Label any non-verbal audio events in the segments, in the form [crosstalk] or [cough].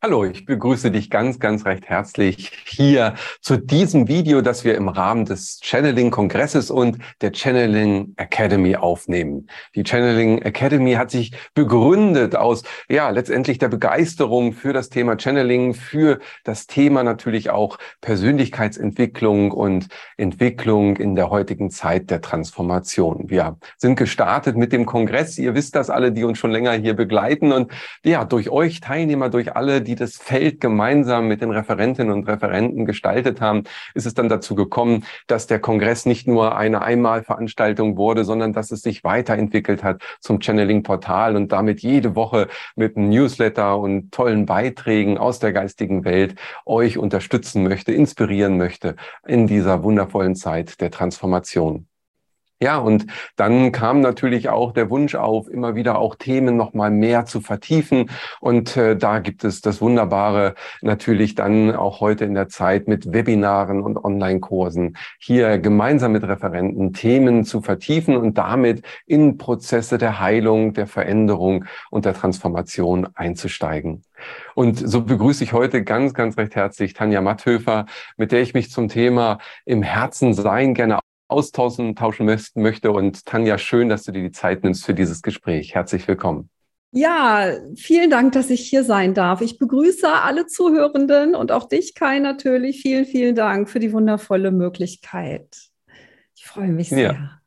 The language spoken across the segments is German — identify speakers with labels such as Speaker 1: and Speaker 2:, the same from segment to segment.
Speaker 1: Hallo, ich begrüße dich ganz, ganz recht herzlich hier zu diesem Video, das wir im Rahmen des Channeling-Kongresses und der Channeling Academy aufnehmen. Die Channeling Academy hat sich begründet aus, ja, letztendlich der Begeisterung für das Thema Channeling, für das Thema natürlich auch Persönlichkeitsentwicklung und Entwicklung in der heutigen Zeit der Transformation. Wir sind gestartet mit dem Kongress. Ihr wisst das alle, die uns schon länger hier begleiten und ja, durch euch Teilnehmer, durch alle, die das Feld gemeinsam mit den Referentinnen und Referenten gestaltet haben, ist es dann dazu gekommen, dass der Kongress nicht nur eine Einmalveranstaltung wurde, sondern dass es sich weiterentwickelt hat zum Channeling-Portal und damit jede Woche mit einem Newsletter und tollen Beiträgen aus der geistigen Welt euch unterstützen möchte, inspirieren möchte in dieser wundervollen Zeit der Transformation. Ja, und dann kam natürlich auch der Wunsch auf, immer wieder auch Themen noch mal mehr zu vertiefen. Und äh, da gibt es das Wunderbare natürlich dann auch heute in der Zeit mit Webinaren und Online-Kursen hier gemeinsam mit Referenten Themen zu vertiefen und damit in Prozesse der Heilung, der Veränderung und der Transformation einzusteigen. Und so begrüße ich heute ganz, ganz recht herzlich Tanja Matthöfer, mit der ich mich zum Thema im Herzen sein gerne austauschen tauschen möchte. Und Tanja, schön, dass du dir die Zeit nimmst für dieses Gespräch. Herzlich willkommen.
Speaker 2: Ja, vielen Dank, dass ich hier sein darf. Ich begrüße alle Zuhörenden und auch dich, Kai, natürlich. Vielen, vielen Dank für die wundervolle Möglichkeit. Ich freue mich sehr. Ja.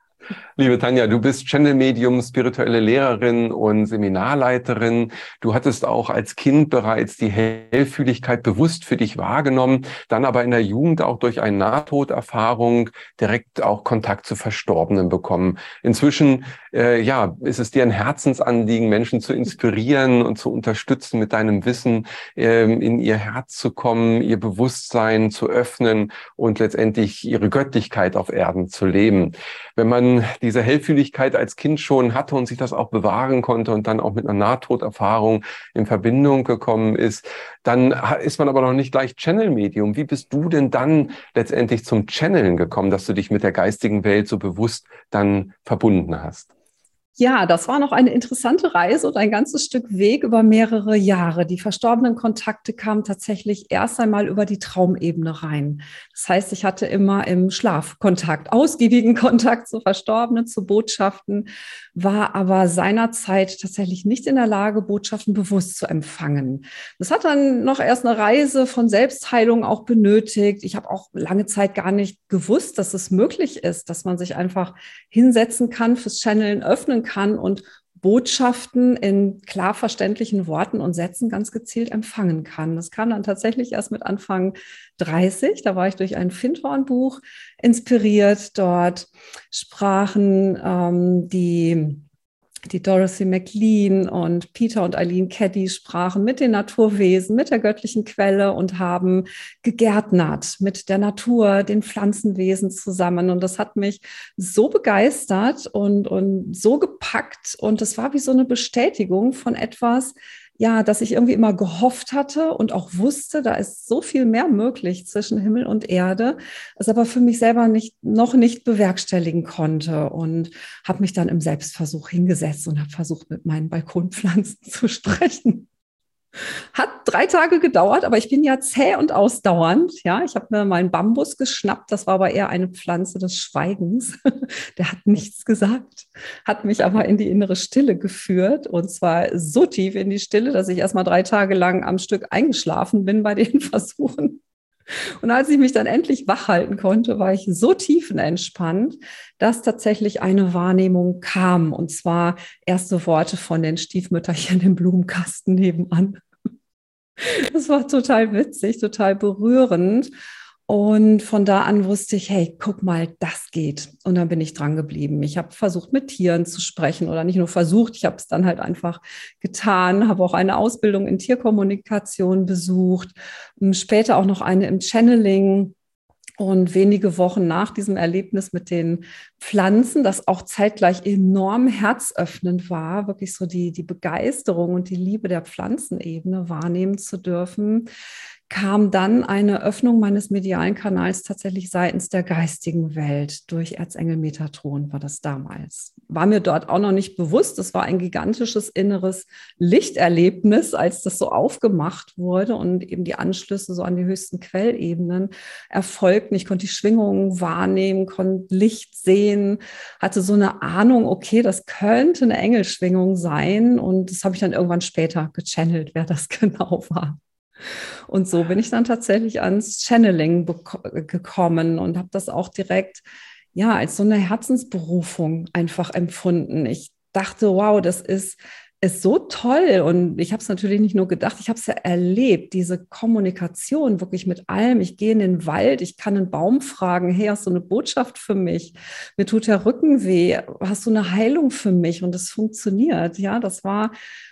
Speaker 1: Liebe Tanja, du bist Channel-Medium, spirituelle Lehrerin und Seminarleiterin. Du hattest auch als Kind bereits die Hellfühligkeit bewusst für dich wahrgenommen, dann aber in der Jugend auch durch eine Nahtoderfahrung direkt auch Kontakt zu Verstorbenen bekommen. Inzwischen, äh, ja, ist es dir ein Herzensanliegen, Menschen zu inspirieren und zu unterstützen, mit deinem Wissen äh, in ihr Herz zu kommen, ihr Bewusstsein zu öffnen und letztendlich ihre Göttlichkeit auf Erden zu leben. Wenn man diese Hellfühligkeit als Kind schon hatte und sich das auch bewahren konnte und dann auch mit einer Nahtoderfahrung in Verbindung gekommen ist, dann ist man aber noch nicht gleich Channel-Medium. Wie bist du denn dann letztendlich zum Channeln gekommen, dass du dich mit der geistigen Welt so bewusst dann verbunden hast?
Speaker 2: Ja, das war noch eine interessante Reise und ein ganzes Stück Weg über mehrere Jahre. Die verstorbenen Kontakte kamen tatsächlich erst einmal über die Traumebene rein. Das heißt, ich hatte immer im Schlaf Kontakt, ausgiebigen [laughs] Kontakt zu Verstorbenen, zu Botschaften, war aber seinerzeit tatsächlich nicht in der Lage, Botschaften bewusst zu empfangen. Das hat dann noch erst eine Reise von Selbstheilung auch benötigt. Ich habe auch lange Zeit gar nicht gewusst, dass es möglich ist, dass man sich einfach hinsetzen kann, fürs Channeln öffnen kann und Botschaften in klar verständlichen Worten und Sätzen ganz gezielt empfangen kann. Das kam dann tatsächlich erst mit Anfang 30. Da war ich durch ein Findhorn-Buch inspiriert. Dort sprachen ähm, die die Dorothy McLean und Peter und Eileen Caddy sprachen mit den Naturwesen, mit der göttlichen Quelle und haben gegärtnert mit der Natur, den Pflanzenwesen zusammen. Und das hat mich so begeistert und, und so gepackt. Und das war wie so eine Bestätigung von etwas, ja, dass ich irgendwie immer gehofft hatte und auch wusste, da ist so viel mehr möglich zwischen Himmel und Erde, es aber für mich selber nicht, noch nicht bewerkstelligen konnte und habe mich dann im Selbstversuch hingesetzt und habe versucht, mit meinen Balkonpflanzen [laughs] zu sprechen. Hat drei Tage gedauert, aber ich bin ja zäh und ausdauernd. Ja, ich habe mir mal einen Bambus geschnappt. Das war aber eher eine Pflanze des Schweigens. [laughs] Der hat nichts gesagt, hat mich aber in die innere Stille geführt und zwar so tief in die Stille, dass ich erst mal drei Tage lang am Stück eingeschlafen bin bei den [laughs] Versuchen. Und als ich mich dann endlich wach halten konnte, war ich so tiefenentspannt, dass tatsächlich eine Wahrnehmung kam. Und zwar erste Worte von den Stiefmütterchen im Blumenkasten nebenan. Das war total witzig, total berührend. Und von da an wusste ich, hey, guck mal, das geht. Und dann bin ich dran geblieben. Ich habe versucht, mit Tieren zu sprechen oder nicht nur versucht, ich habe es dann halt einfach getan, habe auch eine Ausbildung in Tierkommunikation besucht, später auch noch eine im Channeling. Und wenige Wochen nach diesem Erlebnis mit den Pflanzen, das auch zeitgleich enorm herzöffnend war, wirklich so die, die Begeisterung und die Liebe der Pflanzenebene wahrnehmen zu dürfen, kam dann eine Öffnung meines medialen Kanals tatsächlich seitens der geistigen Welt durch Erzengel Metatron war das damals. War mir dort auch noch nicht bewusst. Es war ein gigantisches inneres Lichterlebnis, als das so aufgemacht wurde und eben die Anschlüsse so an die höchsten Quellebenen erfolgten. Ich konnte die Schwingungen wahrnehmen, konnte Licht sehen, hatte so eine Ahnung, okay, das könnte eine Engelschwingung sein. Und das habe ich dann irgendwann später gechannelt, wer das [laughs] genau war. Und so bin ich dann tatsächlich ans Channeling gekommen und habe das auch direkt ja als so eine Herzensberufung einfach empfunden. Ich dachte, wow, das ist ist so toll und ich habe es natürlich nicht nur gedacht, ich habe es ja erlebt, diese Kommunikation wirklich mit allem. Ich gehe in den Wald, ich kann einen Baum fragen, hey, hast du eine Botschaft für mich? Mir tut der Rücken weh, hast du eine Heilung für mich? Und es funktioniert. Ja, das war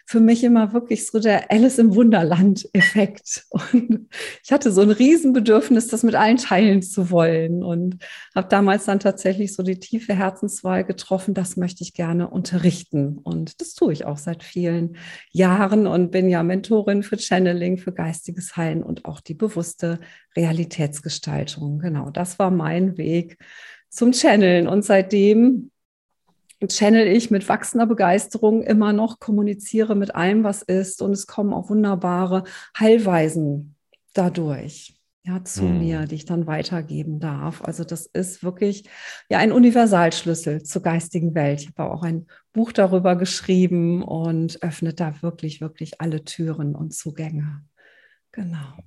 Speaker 2: für mich immer wirklich so der Alice im Wunderland-Effekt. [laughs] Und ich hatte so ein Riesenbedürfnis, das mit allen teilen zu wollen. Und habe damals dann tatsächlich so die tiefe Herzenswahl getroffen, das möchte ich gerne unterrichten. Und das tue ich auch seit vielen Jahren und bin ja Mentorin für Channeling, für geistiges Heilen und auch die bewusste Realitätsgestaltung. Genau, das war mein Weg zum Channeln. Und seitdem channel ich mit wachsender Begeisterung immer noch, kommuniziere mit allem, was ist und es kommen auch wunderbare Heilweisen dadurch. Ja, zu hm. mir, die ich dann weitergeben darf. Also das ist wirklich ja ein Universalschlüssel zur geistigen Welt. Ich habe auch ein Buch darüber geschrieben und öffnet da wirklich, wirklich alle Türen und Zugänge. Genau.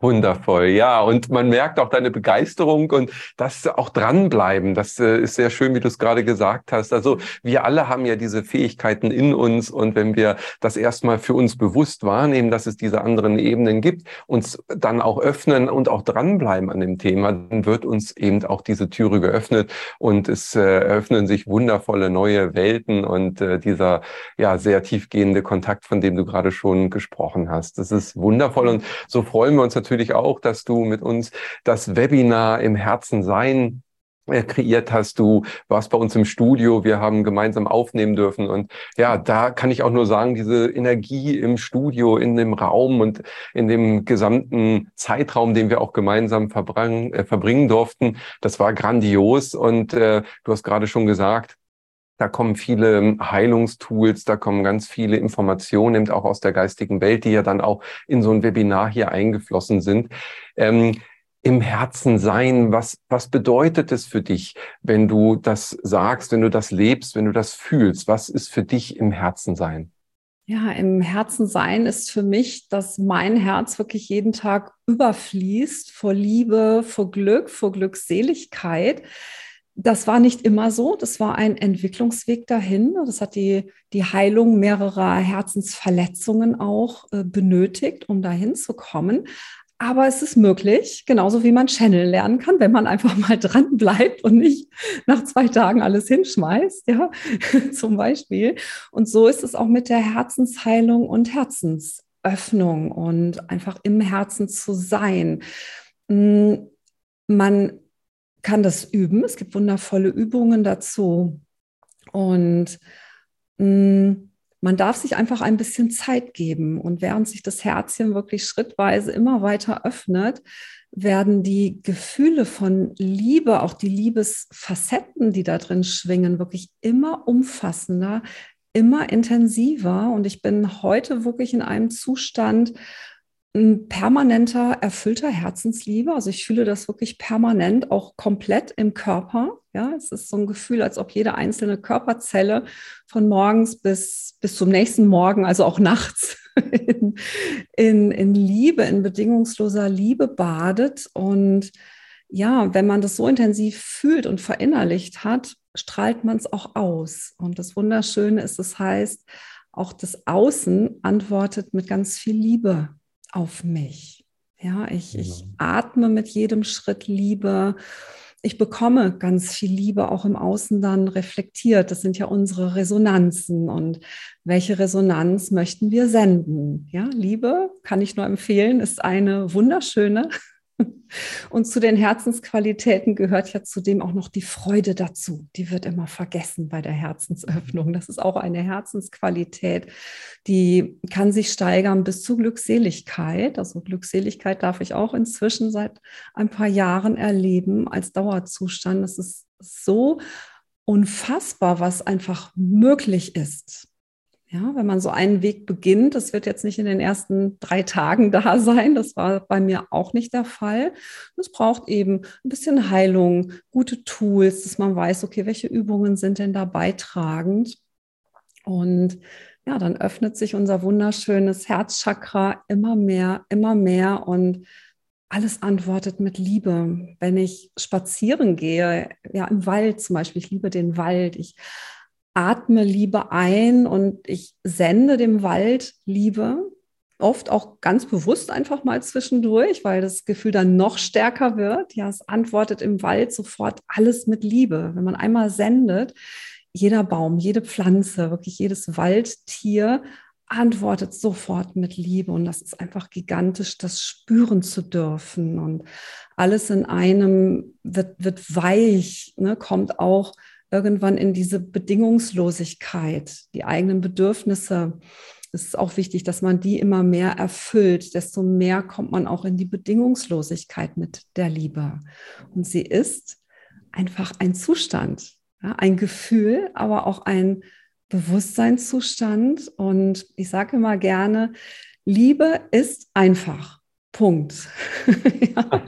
Speaker 1: Wundervoll, ja. Und man merkt auch deine Begeisterung und das auch dranbleiben. Das äh, ist sehr schön, wie du es gerade gesagt hast. Also wir alle haben ja diese Fähigkeiten in uns und wenn wir das erstmal für uns bewusst wahrnehmen, dass es diese anderen Ebenen gibt, uns dann auch öffnen und auch dranbleiben an dem Thema, dann wird uns eben auch diese Türe geöffnet und es äh, eröffnen sich wundervolle neue Welten und äh, dieser ja sehr tiefgehende Kontakt, von dem du gerade schon gesprochen hast. Das ist wundervoll und so freuen wir uns natürlich natürlich auch, dass du mit uns das Webinar im Herzen sein äh, kreiert hast. Du warst bei uns im Studio, wir haben gemeinsam aufnehmen dürfen. Und ja, da kann ich auch nur sagen, diese Energie im Studio, in dem Raum und in dem gesamten Zeitraum, den wir auch gemeinsam verbringen, äh, verbringen durften, das war grandios. Und äh, du hast gerade schon gesagt, da kommen viele Heilungstools, da kommen ganz viele Informationen, eben auch aus der geistigen Welt, die ja dann auch in so ein Webinar hier eingeflossen sind. Ähm, Im Herzen sein, was, was bedeutet es für dich, wenn du das sagst, wenn du das lebst, wenn du das fühlst? Was ist für dich im Herzen sein?
Speaker 2: Ja, im Herzen sein ist für mich, dass mein Herz wirklich jeden Tag überfließt vor Liebe, vor Glück, vor Glückseligkeit das war nicht immer so. Das war ein Entwicklungsweg dahin. Das hat die, die Heilung mehrerer Herzensverletzungen auch äh, benötigt, um dahin zu kommen. Aber es ist möglich, genauso wie man Channel lernen kann, wenn man einfach mal [laughs] dran bleibt und nicht nach zwei Tagen alles hinschmeißt, ja, [laughs] zum Beispiel. Und so ist es auch mit der Herzensheilung und Herzensöffnung und einfach im Herzen zu sein. Hm, man kann das üben. Es gibt wundervolle Übungen dazu. Und mh, mm, man darf sich einfach ein bisschen Zeit geben. Und während sich das Herzchen wirklich schrittweise immer weiter öffnet, werden die Gefühle von Liebe, auch die Liebesfacetten, die da drin schwingen, wirklich immer umfassender, immer intensiver. Und ich bin heute wirklich in einem Zustand, ein permanenter, erfüllter Herzensliebe. Also ich fühle das wirklich permanent, auch komplett im Körper. Ja, es ist so ein Gefühl, als ob jede einzelne Körperzelle von morgens bis, bis zum nächsten Morgen, also auch nachts, [laughs] in, in, in Liebe, in bedingungsloser Liebe badet. Und ja, wenn man das so intensiv fühlt und verinnerlicht hat, strahlt man es auch aus. Und das Wunderschöne ist, es das heißt, auch das Außen antwortet mit ganz viel Liebe auf mich. Ja, ich, ich atme mit jedem Schritt Liebe. Ich bekomme ganz viel Liebe auch im Außen dann reflektiert. Das sind ja unsere Resonanzen. Und welche Resonanz möchten wir senden? Ja, Liebe kann ich nur empfehlen, ist eine wunderschöne [laughs] Und zu den Herzensqualitäten gehört ja zudem auch noch die Freude dazu. Die wird immer vergessen bei der Herzensöffnung. Das ist auch eine Herzensqualität, die kann sich steigern bis zu Glückseligkeit. Also Glückseligkeit darf ich auch inzwischen seit ein paar Jahren erleben als Dauerzustand. Das ist so unfassbar, was einfach möglich ist. Ja, wenn man so einen Weg beginnt, das wird jetzt nicht in den ersten drei Tagen [laughs] da sein. Das war bei mir auch nicht der Fall. Es braucht eben ein bisschen Heilung, gute Tools, dass man weiß, okay, welche Übungen sind denn da beitragend? Und ja, dann öffnet sich unser wunderschönes Herzchakra immer mehr, immer mehr und alles antwortet mit Liebe. Wenn ich spazieren gehe, ja, im Wald zum Beispiel, ich liebe den Wald, ich atme Liebe ein und ich sende dem Wald Liebe. Oft auch ganz bewusst einfach mal zwischendurch, weil das Gefühl dann noch stärker wird. Ja, es antwortet im Wald sofort alles mit Liebe. Wenn man einmal sendet, jeder Baum, jede Pflanze, wirklich jedes Waldtier antwortet sofort mit Liebe. Und das ist einfach gigantisch, das spüren zu dürfen. Und alles in einem wird, wird weich, ne, kommt auch irgendwann in diese Bedingungslosigkeit, die eigenen Bedürfnisse. Es ist auch wichtig, dass man die immer mehr erfüllt, desto mehr kommt man auch in die Bedingungslosigkeit mit der Liebe. Und sie ist einfach ein Zustand, ja, ein Gefühl, aber auch ein Bewusstseinszustand. Und ich sage immer gerne, Liebe ist einfach. Punkt. [laughs]
Speaker 1: ja.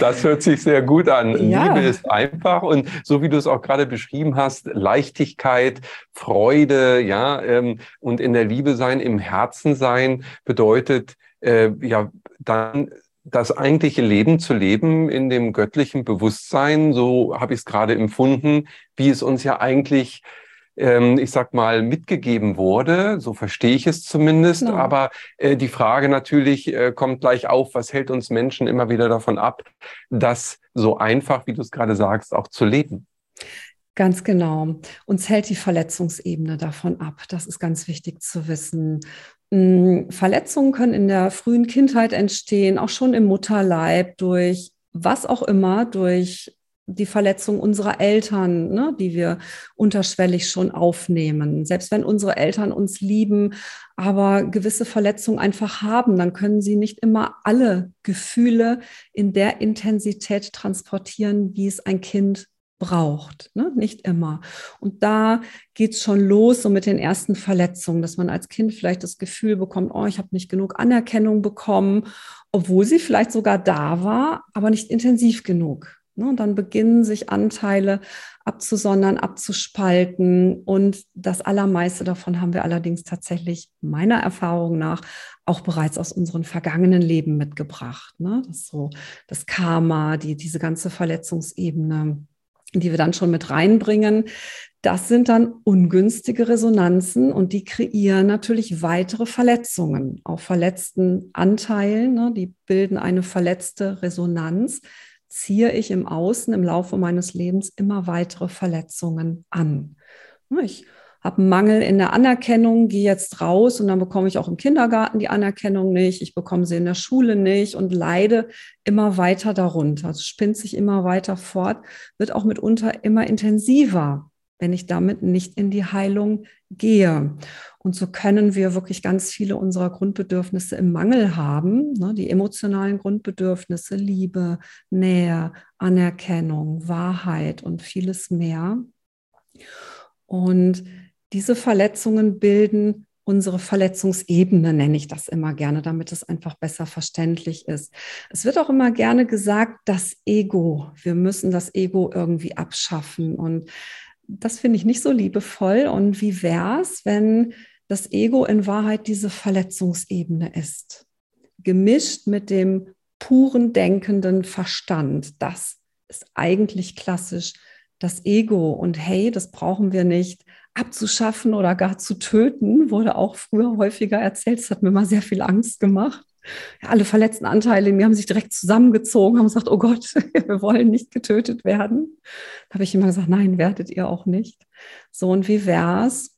Speaker 1: Das hört sich sehr gut an. Ja. Liebe ist einfach und so wie du es auch gerade beschrieben hast, Leichtigkeit, Freude, ja, ähm, und in der Liebe sein, im Herzen sein, bedeutet äh, ja dann das eigentliche Leben zu leben in dem göttlichen Bewusstsein, so habe ich es gerade empfunden, wie es uns ja eigentlich ähm, ich sag mal, mitgegeben wurde. So verstehe ich es zumindest. Genau. Aber äh, die Frage natürlich äh, kommt gleich auf, was hält uns Menschen immer wieder davon ab, das so einfach, wie du es gerade sagst, auch zu leben?
Speaker 2: Ganz genau. Uns hält die Verletzungsebene davon ab. Das ist ganz wichtig zu wissen. Hm, Verletzungen können in der frühen Kindheit entstehen, auch schon im Mutterleib durch was auch immer, durch die Verletzung unserer Eltern, ne, die wir unterschwellig schon aufnehmen. Selbst wenn unsere Eltern uns lieben, aber gewisse Verletzungen einfach haben, dann können sie nicht immer alle Gefühle in der Intensität transportieren, wie es ein Kind braucht. Ne? Nicht immer. Und da geht es schon los, so mit den ersten Verletzungen, dass man als Kind vielleicht das Gefühl bekommt, oh, ich habe nicht genug Anerkennung bekommen, obwohl sie vielleicht sogar da war, aber nicht intensiv genug. Ne, und dann beginnen sich Anteile abzusondern, abzuspalten. Und das Allermeiste davon haben wir allerdings tatsächlich meiner Erfahrung nach auch bereits aus unseren vergangenen Leben mitgebracht. Ne? Das so das Karma, die, diese ganze Verletzungsebene, die wir dann schon mit reinbringen. Das sind dann ungünstige Resonanzen und die kreieren natürlich weitere Verletzungen auf verletzten Anteilen. Ne? Die bilden eine verletzte Resonanz ziehe ich im Außen im Laufe meines Lebens immer weitere Verletzungen an. Ich habe einen Mangel in der Anerkennung, gehe jetzt raus und dann bekomme ich auch im Kindergarten die Anerkennung nicht, ich bekomme sie in der Schule nicht und leide immer weiter darunter. Also spinnt sich immer weiter fort, wird auch mitunter immer intensiver, wenn ich damit nicht in die Heilung gehe. Und so können wir wirklich ganz viele unserer Grundbedürfnisse im Mangel haben, ne, die emotionalen Grundbedürfnisse, Liebe, Nähe, Anerkennung, Wahrheit und vieles mehr. Und diese Verletzungen bilden unsere Verletzungsebene, nenne ich das immer gerne, damit es einfach besser verständlich ist. Es wird auch immer gerne gesagt, das Ego. Wir müssen das Ego irgendwie abschaffen. Und das finde ich nicht so liebevoll. Und wie wäre es, wenn das Ego in Wahrheit diese Verletzungsebene ist, gemischt mit dem puren denkenden Verstand. Das ist eigentlich klassisch das Ego. Und hey, das brauchen wir nicht abzuschaffen oder gar zu töten, wurde auch früher häufiger erzählt. Das hat mir mal sehr viel Angst gemacht. Ja, alle verletzten Anteile in mir haben sich direkt zusammengezogen, haben gesagt, oh Gott, [laughs] wir wollen nicht getötet werden. Da habe ich immer gesagt, nein, werdet ihr auch nicht. So, und wie wäre es,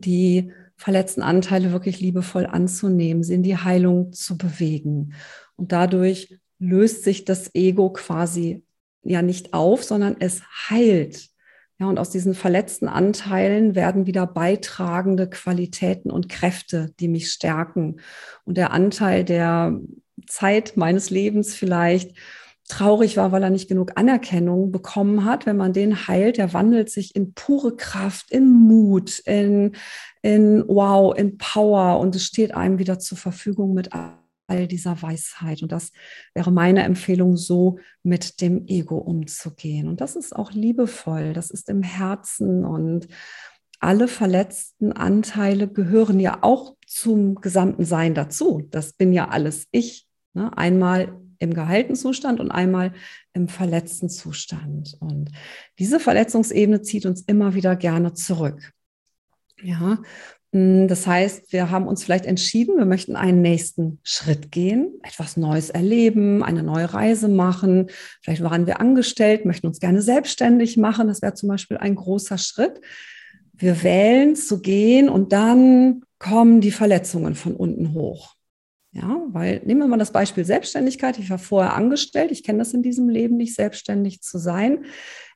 Speaker 2: die verletzten Anteile wirklich liebevoll anzunehmen, sie in die Heilung zu bewegen Und dadurch löst sich das Ego quasi ja nicht auf, sondern es heilt. Ja, und aus diesen verletzten Anteilen werden wieder beitragende Qualitäten und Kräfte, die mich stärken. Und der Anteil der Zeit meines Lebens vielleicht traurig war, weil er nicht genug Anerkennung bekommen hat, wenn man den heilt, der wandelt sich in pure Kraft, in Mut, in, in Wow, in Power und es steht einem wieder zur Verfügung mit all dieser Weisheit. Und das wäre meine Empfehlung, so mit dem Ego umzugehen. Und das ist auch liebevoll, das ist im Herzen und alle verletzten Anteile gehören ja auch zum gesamten Sein dazu. Das bin ja alles ich. Ne? Einmal im geheilten Zustand und einmal im verletzten Zustand. Und diese Verletzungsebene zieht uns immer wieder gerne zurück. Ja, hm, das heißt, wir haben uns vielleicht entschieden, wir möchten einen nächsten Schritt gehen, etwas Neues erleben, eine neue Reise machen. Vielleicht waren wir angestellt, möchten uns gerne selbstständig machen. Das wäre zum Beispiel ein großer Schritt. Wir wählen zu gehen und dann kommen die Verletzungen von unten hoch. Ja, weil nehmen wir mal das Beispiel Selbstständigkeit. Ich war vorher angestellt. Ich kenne das in diesem Leben nicht, selbstständig zu sein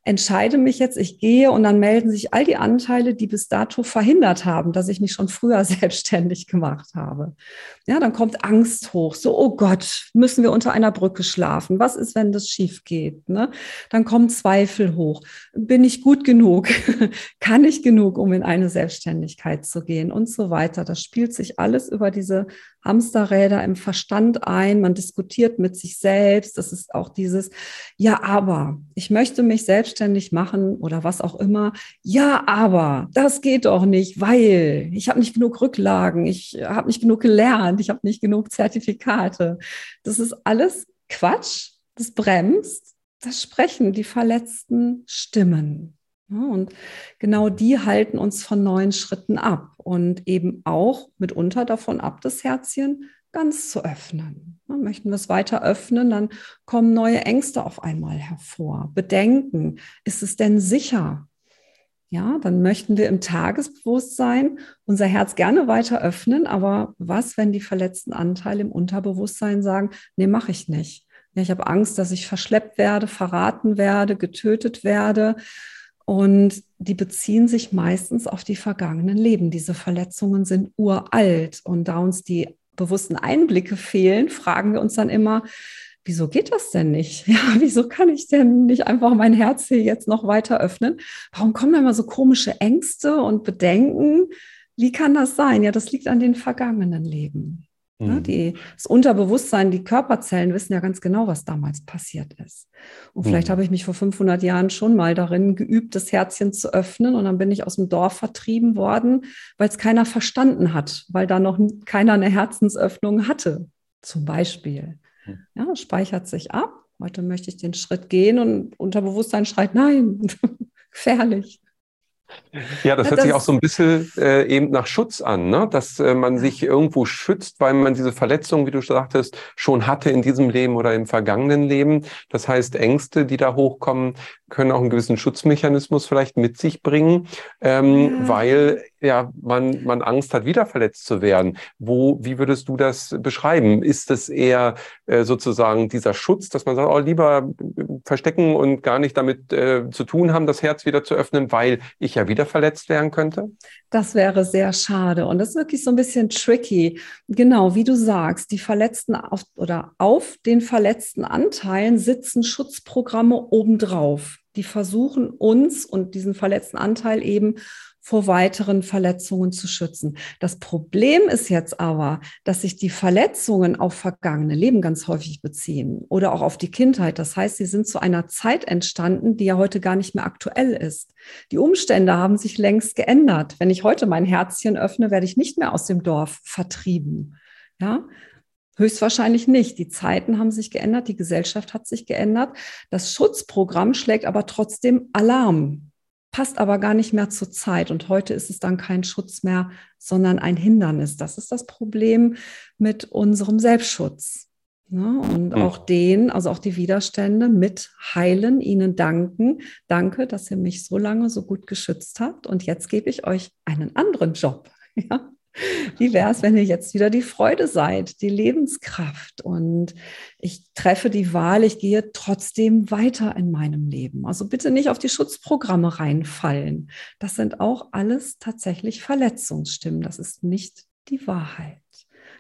Speaker 2: entscheide mich jetzt, ich gehe und dann melden sich all die Anteile, die bis dato verhindert haben, dass ich mich schon früher [laughs] selbstständig gemacht habe. Ja, dann kommt Angst hoch. So, oh Gott, müssen wir unter einer Brücke schlafen? Was ist, wenn das schief geht? Ne? Dann kommen Zweifel hoch. Bin ich gut genug? [laughs] Kann ich genug, um in eine Selbstständigkeit zu gehen und so weiter? Das spielt sich alles über diese Hamsterräder im Verstand ein. Man diskutiert mit sich selbst. Das ist auch dieses, ja, aber ich möchte mich selbstständig machen oder was auch immer. Ja, aber das geht doch nicht, weil ich habe nicht genug Rücklagen, ich habe nicht genug gelernt, ich habe nicht genug Zertifikate. Das ist alles Quatsch. Das bremst das Sprechen, die verletzten Stimmen. Und genau die halten uns von neuen Schritten ab und eben auch mitunter davon ab, das Herzchen ganz zu öffnen. Möchten wir es weiter öffnen, dann kommen neue Ängste auf einmal hervor. Bedenken, ist es denn sicher? Ja, dann möchten wir im Tagesbewusstsein unser Herz gerne weiter öffnen, aber was, wenn die verletzten Anteile im Unterbewusstsein sagen, nee, mache ich nicht. Ja, ich habe Angst, dass ich verschleppt werde, verraten werde, getötet werde. Und die beziehen sich meistens auf die vergangenen Leben. Diese Verletzungen sind uralt. Und da uns die bewussten Einblicke fehlen, fragen wir uns dann immer, wieso geht das denn nicht? [laughs] Ja, wieso kann ich denn nicht einfach mein Herz hier jetzt noch weiter öffnen? Warum kommen da immer so komische Ängste und Bedenken? Wie kann das sein? Ja, das liegt an den vergangenen Leben. Ne, mhm. Die, das Unterbewusstsein, die Körperzellen wissen ja ganz genau, was damals passiert ist. Und vielleicht mhm. habe ich mich vor 500 Jahren schon mal darin geübt, das Herzchen zu öffnen. Und dann bin ich aus dem Dorf vertrieben worden, weil es keiner verstanden hat, weil da noch keiner eine Herzensöffnung hatte, zum Beispiel. Mhm. Ja, speichert sich ab. Heute möchte ich den Schritt gehen und Unterbewusstsein schreit, nein, [laughs] gefährlich.
Speaker 1: Ja, das hört das sich auch so ein bisschen äh, eben nach Schutz an, ne? dass äh, man sich irgendwo schützt, weil man diese Verletzung, wie du sagtest, schon hatte in diesem Leben oder im vergangenen Leben. Das heißt, Ängste, die da hochkommen, können auch einen gewissen Schutzmechanismus vielleicht mit sich bringen, ähm, ja. weil ja man, man Angst hat, wieder verletzt zu werden. Wo, wie würdest du das beschreiben? Ist es eher äh, sozusagen dieser Schutz, dass man sagt, oh, lieber verstecken und gar nicht damit äh, zu tun haben, das Herz wieder zu öffnen, weil ich ja wieder verletzt werden könnte?
Speaker 2: Das wäre sehr schade. Und das ist wirklich so ein bisschen tricky. Genau, wie du sagst, die verletzten auf, oder auf den verletzten Anteilen sitzen Schutzprogramme obendrauf. Die versuchen uns und diesen verletzten Anteil eben vor weiteren Verletzungen zu schützen. Das Problem ist jetzt aber, dass sich die Verletzungen auf vergangene Leben ganz häufig beziehen oder auch auf die Kindheit. Das heißt, sie sind zu einer Zeit entstanden, die ja heute gar nicht mehr aktuell ist. Die Umstände haben sich längst geändert. Wenn ich heute mein Herzchen öffne, werde ich nicht mehr aus dem Dorf vertrieben. Ja, Höchstwahrscheinlich nicht. Die Zeiten haben sich geändert, die Gesellschaft hat sich geändert. Das Schutzprogramm schlägt aber trotzdem Alarm passt aber gar nicht mehr zur Zeit. Und heute ist es dann kein Schutz mehr, sondern ein Hindernis. Das ist das Problem mit unserem Selbstschutz. Ne? Und mhm. auch den, also auch die Widerstände mit heilen, ihnen danken. Danke, dass ihr mich so lange so gut geschützt habt. Und jetzt gebe ich euch einen anderen Job. [laughs] Ja? Wie wäre es, wenn ihr jetzt wieder die Freude seid, die Lebenskraft und ich treffe die Wahl, ich gehe trotzdem weiter in meinem Leben. Also bitte nicht auf die Schutzprogramme reinfallen. Das sind auch alles tatsächlich Verletzungsstimmen. Das ist nicht die Wahrheit.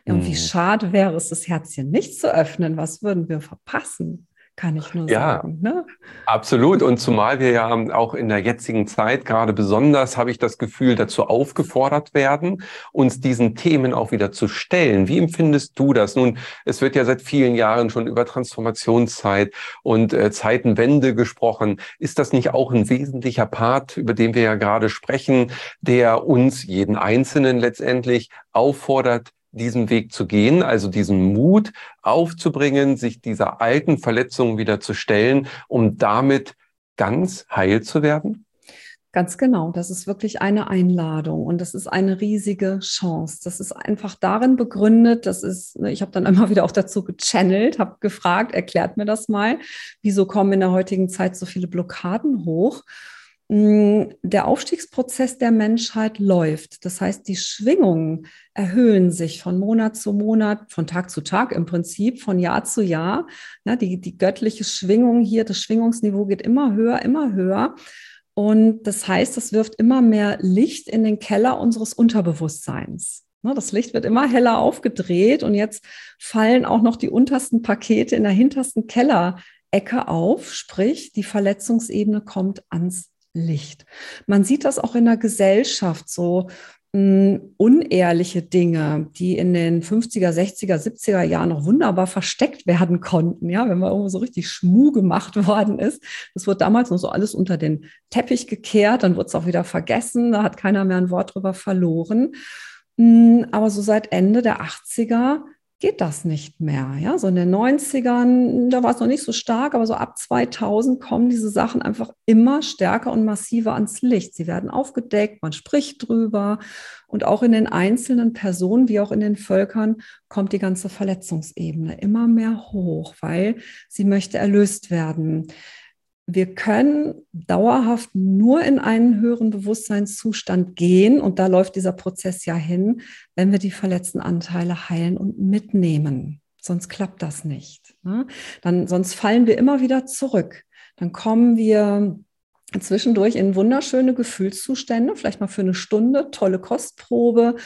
Speaker 2: Ja, und wie mhm. schade wäre es, das Herzchen nicht zu öffnen. Was würden wir verpassen? Kann ich nur ja, sagen. Ne?
Speaker 1: Absolut. Und zumal wir ja auch in der jetzigen Zeit gerade besonders, habe ich das Gefühl, dazu aufgefordert werden, uns diesen Themen auch wieder zu stellen. Wie empfindest du das? Nun, es wird ja seit vielen Jahren schon über Transformationszeit und äh, Zeitenwende gesprochen. Ist das nicht auch ein wesentlicher Part, über den wir ja gerade sprechen, der uns, jeden Einzelnen letztendlich, auffordert, diesen Weg zu gehen, also diesen Mut aufzubringen, sich dieser alten Verletzung wieder zu stellen, um damit ganz heil zu werden?
Speaker 2: Ganz genau, das ist wirklich eine Einladung und das ist eine riesige Chance. Das ist einfach darin begründet, das ist, ne, ich habe dann [laughs] immer wieder auch dazu gechannelt, habe gefragt, erklärt mir das mal, wieso kommen in der heutigen Zeit so viele Blockaden hoch? Mm, der Aufstiegsprozess der Menschheit läuft. Das heißt, die Schwingungen erhöhen sich von Monat zu Monat, von Tag zu Tag im Prinzip, von Jahr zu Jahr. die, die göttliche Schwingung hier, das Schwingungsniveau geht immer höher, immer höher. Und das heißt, es wirft immer mehr Licht in den Keller unseres Unterbewusstseins. Das Licht wird immer heller aufgedreht und jetzt fallen auch noch die untersten Pakete in der hintersten Kellerecke auf, sprich die Verletzungsebene kommt ans Licht. Man sieht das auch in der Gesellschaft so mh, hm, unehrliche Dinge, die in den 50er, 60er, 70er Jahren noch wunderbar versteckt werden konnten. Ja, wenn man irgendwo so richtig schmu gemacht [laughs] worden ist. Das wird damals noch so alles unter den Teppich gekehrt, dann wird es auch wieder vergessen. Da hat keiner mehr ein Wort drüber verloren. Hm, aber so seit Ende der 80er geht das nicht mehr. Ja, so in den 90ern, da war es noch nicht so stark, aber so ab 2000 kommen diese Sachen einfach immer stärker und massiver ans Licht. Sie werden aufgedeckt, man spricht drüber und auch in den einzelnen Personen wie auch in den Völkern kommt die ganze Verletzungsebene immer mehr hoch, weil sie möchte erlöst werden wir können dauerhaft nur in einen höheren Bewusstseinszustand gehen und da läuft dieser Prozess ja hin, wenn wir die verletzten Anteile heilen und mitnehmen. Sonst klappt das nicht. Ne? Dann, sonst fallen wir immer wieder zurück. Dann kommen wir zwischendurch in wunderschöne Gefühlszustände, vielleicht mal für eine Stunde, tolle Kostprobe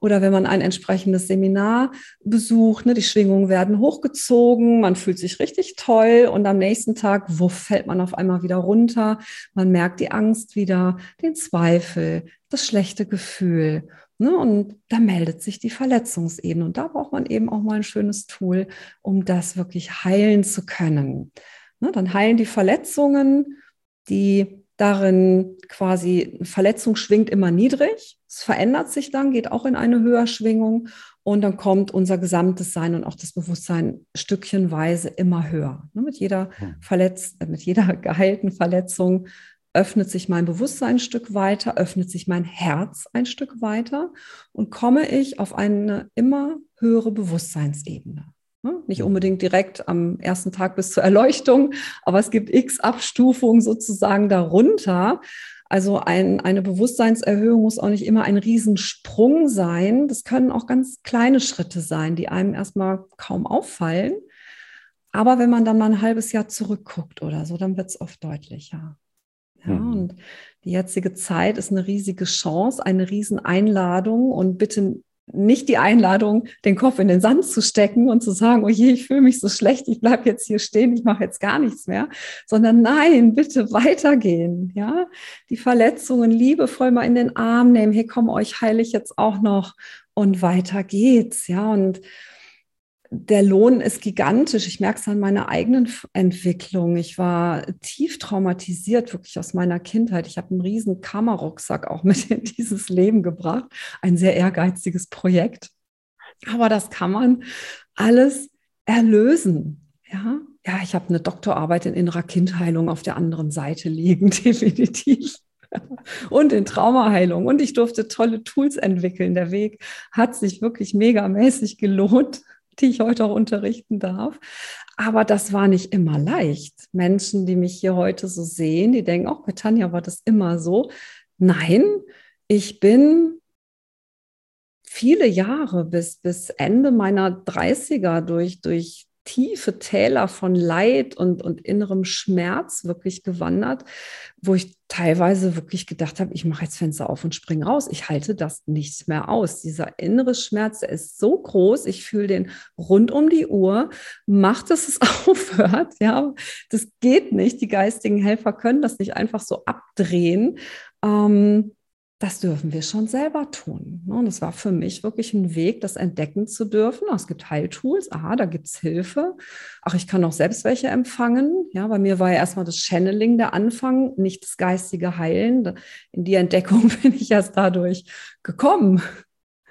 Speaker 2: oder wenn man ein entsprechendes Seminar besucht, ne, die Schwingungen werden hochgezogen, man fühlt sich richtig toll und am nächsten Tag, wuff, fällt man auf einmal wieder runter, man merkt die Angst wieder, den Zweifel, das schlechte Gefühl. Ne, und da meldet sich die Verletzungsebene und da braucht man eben auch mal ein schönes Tool, um das wirklich heilen zu können. Ne, dann heilen die Verletzungen, die darin quasi Verletzung schwingt immer niedrig. Es verändert sich dann, geht auch in eine Höherschwingung und dann kommt unser gesamtes Sein und auch das Bewusstsein stückchenweise immer höher. Ne, mit jeder hm. verletzt, äh, mit jeder [laughs] geheilten Verletzung öffnet sich mein Bewusstsein ein Stück weiter, öffnet sich mein Herz ein Stück weiter und komme ich auf eine immer höhere Bewusstseinsebene. Ne? Nicht unbedingt direkt am ersten Tag bis zur Erleuchtung, aber es gibt x Abstufungen sozusagen darunter. Also ein, eine Bewusstseinserhöhung muss auch nicht immer ein Riesensprung sein. Das können auch ganz kleine Schritte sein, die einem erstmal kaum auffallen. Aber wenn man dann mal ein halbes Jahr zurückguckt oder so, dann wird es oft deutlicher. Ja, mhm. und die jetzige Zeit ist eine riesige Chance, eine Rieseneinladung und bitte nicht die Einladung, den Kopf in den Sand zu stecken und zu sagen, oh je, ich fühle mich so schlecht, ich bleibe jetzt hier stehen, ich mache jetzt gar nichts mehr, sondern nein, bitte weitergehen, ja, die Verletzungen liebevoll mal in den Arm nehmen, hey, komm, euch heile ich jetzt auch noch und weiter geht's, ja, und der Lohn ist gigantisch. Ich merke es an meiner eigenen Entwicklung. Ich war tief traumatisiert, wirklich aus meiner Kindheit. Ich habe einen riesen Kammerrucksack auch mit in dieses Leben gebracht. Ein sehr ehrgeiziges Projekt. Aber das kann man alles erlösen. Ja, ja ich habe eine Doktorarbeit in innerer Kindheilung auf der anderen Seite liegen, [laughs] definitiv. und in Traumaheilung. Und ich durfte tolle Tools entwickeln. Der Weg hat sich wirklich megamäßig gelohnt die ich heute auch unterrichten darf. Aber das war nicht immer leicht. Menschen, die mich hier heute so sehen, die denken, auch bei Tanja war das immer so. Nein, ich bin viele Jahre bis, bis Ende meiner 30er durch, durch tiefe Täler von Leid und, und innerem Schmerz wirklich gewandert, wo ich teilweise wirklich gedacht habe, ich mache jetzt Fenster auf und springe raus. Ich halte das nicht mehr aus. Dieser innere Schmerz, der ist so groß, ich fühle den rund um die Uhr. Macht, dass es [laughs] aufhört. Ja, das geht nicht. Die geistigen Helfer können das nicht einfach so abdrehen. Ähm, das dürfen wir schon selber tun. Ne? Und es war für mich wirklich ein Weg, das entdecken zu dürfen. Es gibt Heiltools, aha, da gibt es Hilfe. Ach, ich kann auch selbst welche empfangen. Ja, bei mir war ja erstmal das Channeling der Anfang, nicht das geistige Heilen. In die Entdeckung [laughs] bin ich erst dadurch gekommen,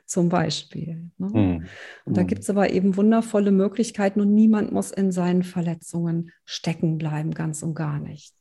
Speaker 2: zum Beispiel. Mhm. Und da hm. gibt es aber eben wundervolle Möglichkeiten und niemand muss in seinen Verletzungen stecken bleiben, ganz und gar nicht.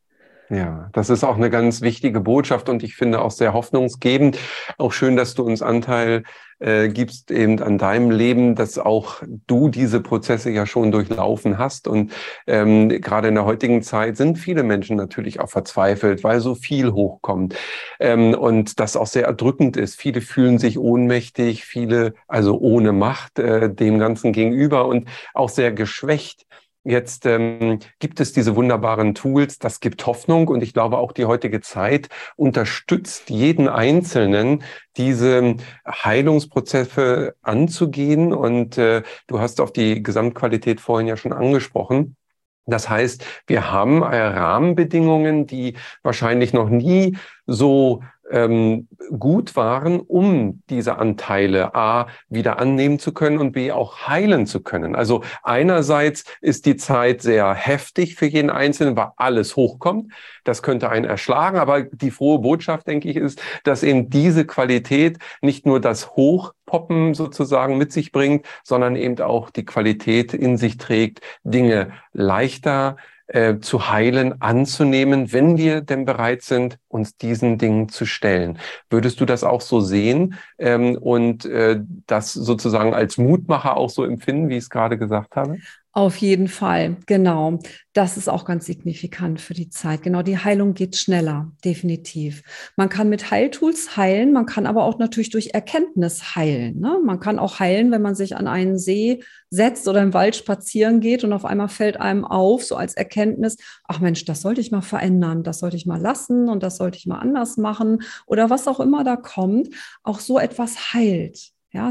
Speaker 1: Ja, das ist auch eine ganz wichtige Botschaft und ich finde auch sehr hoffnungsgebend. Auch schön, dass du uns Anteil äh, gibst eben an deinem Leben, dass auch du diese Prozesse ja schon durchlaufen hast. Und ähm, gerade in der heutigen Zeit sind viele Menschen natürlich auch verzweifelt, weil so viel hochkommt ähm, und das auch sehr erdrückend ist. Viele fühlen sich ohnmächtig, viele also ohne Macht äh, dem Ganzen gegenüber und auch sehr geschwächt. Jetzt ähm, gibt es diese wunderbaren Tools, das gibt Hoffnung und ich glaube auch die heutige Zeit unterstützt jeden Einzelnen, diese Heilungsprozesse anzugehen. Und äh, du hast auf die Gesamtqualität vorhin ja schon angesprochen. Das heißt, wir haben Rahmenbedingungen, die wahrscheinlich noch nie so ähm, gut waren, um diese Anteile A wieder annehmen zu können und B auch heilen zu können. Also einerseits ist die Zeit sehr heftig für jeden Einzelnen, weil alles hochkommt. Das könnte einen erschlagen, aber die frohe Botschaft, denke ich, ist, dass eben diese Qualität nicht nur das Hochpoppen sozusagen mit sich bringt, sondern eben auch die Qualität in sich trägt, Dinge leichter äh, zu heilen, anzunehmen, wenn wir denn bereit sind, uns diesen Dingen zu stellen. Würdest du das auch so sehen ähm, und äh, das sozusagen als Mutmacher auch so empfinden, wie ich es gerade gesagt habe?
Speaker 2: Auf jeden Fall, genau. Das ist auch ganz signifikant für die Zeit. Genau, die Heilung geht schneller, definitiv. Man kann mit Heiltools heilen, man kann aber auch natürlich durch Erkenntnis heilen. Ne? Man kann auch heilen, wenn man sich an einen See setzt oder im Wald spazieren geht und auf einmal fällt einem auf, so als Erkenntnis, ach Mensch, das sollte ich mal verändern, das sollte ich mal lassen und das sollte ich mal anders machen oder was auch immer da kommt. Auch so etwas heilt. Ja,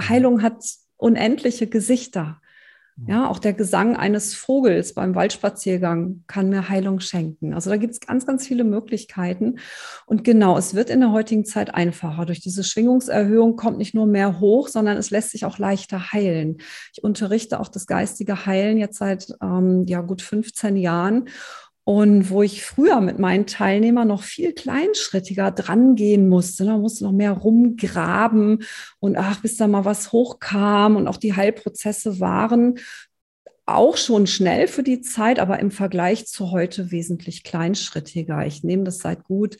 Speaker 2: Heilung hat unendliche Gesichter. Ja, auch der Gesang eines Vogels beim Waldspaziergang kann mir Heilung schenken. Also da gibt es ganz, ganz viele Möglichkeiten. Und genau, es wird in der heutigen Zeit einfacher. Durch diese Schwingungserhöhung kommt nicht nur mehr hoch, sondern es lässt sich auch leichter heilen. Ich unterrichte auch das geistige Heilen jetzt seit ähm, ja, gut 15 Jahren. Und wo ich früher mit meinen Teilnehmern noch viel kleinschrittiger dran gehen musste, da musste noch mehr rumgraben und ach, bis da mal was hochkam und auch die Heilprozesse waren auch schon schnell für die Zeit, aber im Vergleich zu heute wesentlich kleinschrittiger. Ich nehme das seit gut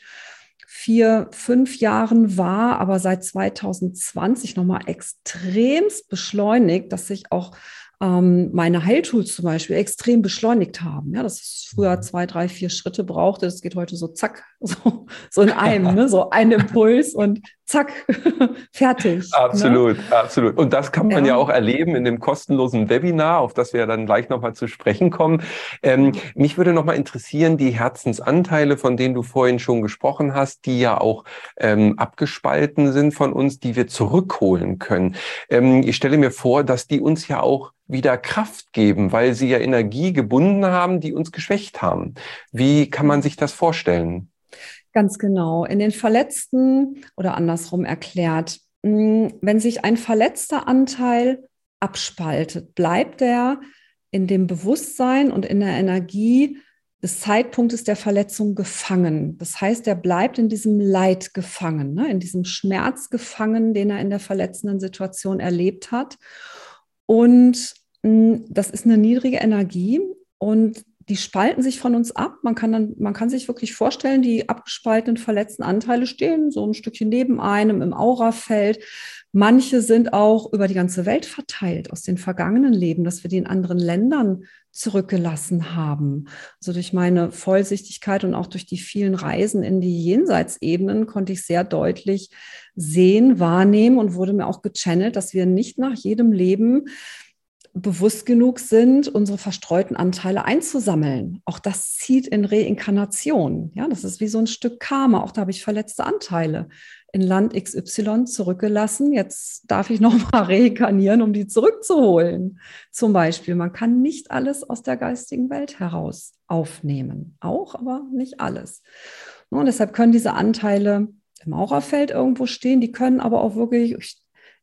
Speaker 2: vier, fünf Jahren wahr, aber seit 2020 nochmal extremst beschleunigt, dass sich auch ähm, meine Heiltools zum Beispiel extrem beschleunigt haben. Ja, das ist früher mhm. zwei, drei, vier Schritte brauchte. Das geht heute so zack, [laughs] so, so in einem, ne? so ein [laughs] Impuls und zack, [laughs] fertig.
Speaker 1: Ne? Absolut, ne? absolut. Und das kann man ja. ja. auch erleben in dem kostenlosen Webinar, auf das wir dann gleich nochmal zu sprechen kommen. Ähm, mich würde nochmal interessieren, die Herzensanteile, von denen du vorhin schon gesprochen hast, die ja auch ähm, abgespalten sind von uns, die wir zurückholen können. Ähm, ich stelle mir vor, dass die uns ja auch wieder Kraft geben, weil sie ja Energie gebunden haben, die uns geschwächt haben. Wie kann man sich das vorstellen?
Speaker 2: Ganz genau. In den Verletzten oder andersrum erklärt, hm, wenn sich ein verletzter Anteil abspaltet, bleibt er in dem Bewusstsein und in der Energie des Zeitpunktes der Verletzung gefangen. Das heißt, er bleibt in diesem Leid gefangen, ne? in diesem Schmerz gefangen, den er in der verletzenden Situation erlebt hat. Und hm, das ist eine niedrige Energie und die spalten sich von uns ab. Man kann dann, man kann sich wirklich vorstellen, die abgespaltenen, verletzten Anteile stehen so ein Stückchen neben einem im Aurafeld. Manche sind auch über die ganze Welt verteilt aus den vergangenen Leben, dass wir die in anderen Ländern zurückgelassen haben. Also durch meine Vollsichtigkeit und auch durch die vielen Reisen in die Jenseitsebenen konnte ich sehr deutlich sehen, wahrnehmen und wurde mir auch gechannelt, dass wir nicht nach jedem Leben bewusst genug sind, unsere verstreuten Anteile einzusammeln. Auch das zieht in Reinkarnation. Ja, das ist wie so ein Stück Karma. Auch da habe ich verletzte Anteile in Land XY zurückgelassen. Jetzt darf ich nochmal [laughs] reinkarnieren, um die zurückzuholen. Zum Beispiel, man kann nicht alles aus der geistigen Welt heraus aufnehmen. Auch, aber nicht alles. Und deshalb können diese Anteile im Aurafeld irgendwo stehen. Die können aber auch wirklich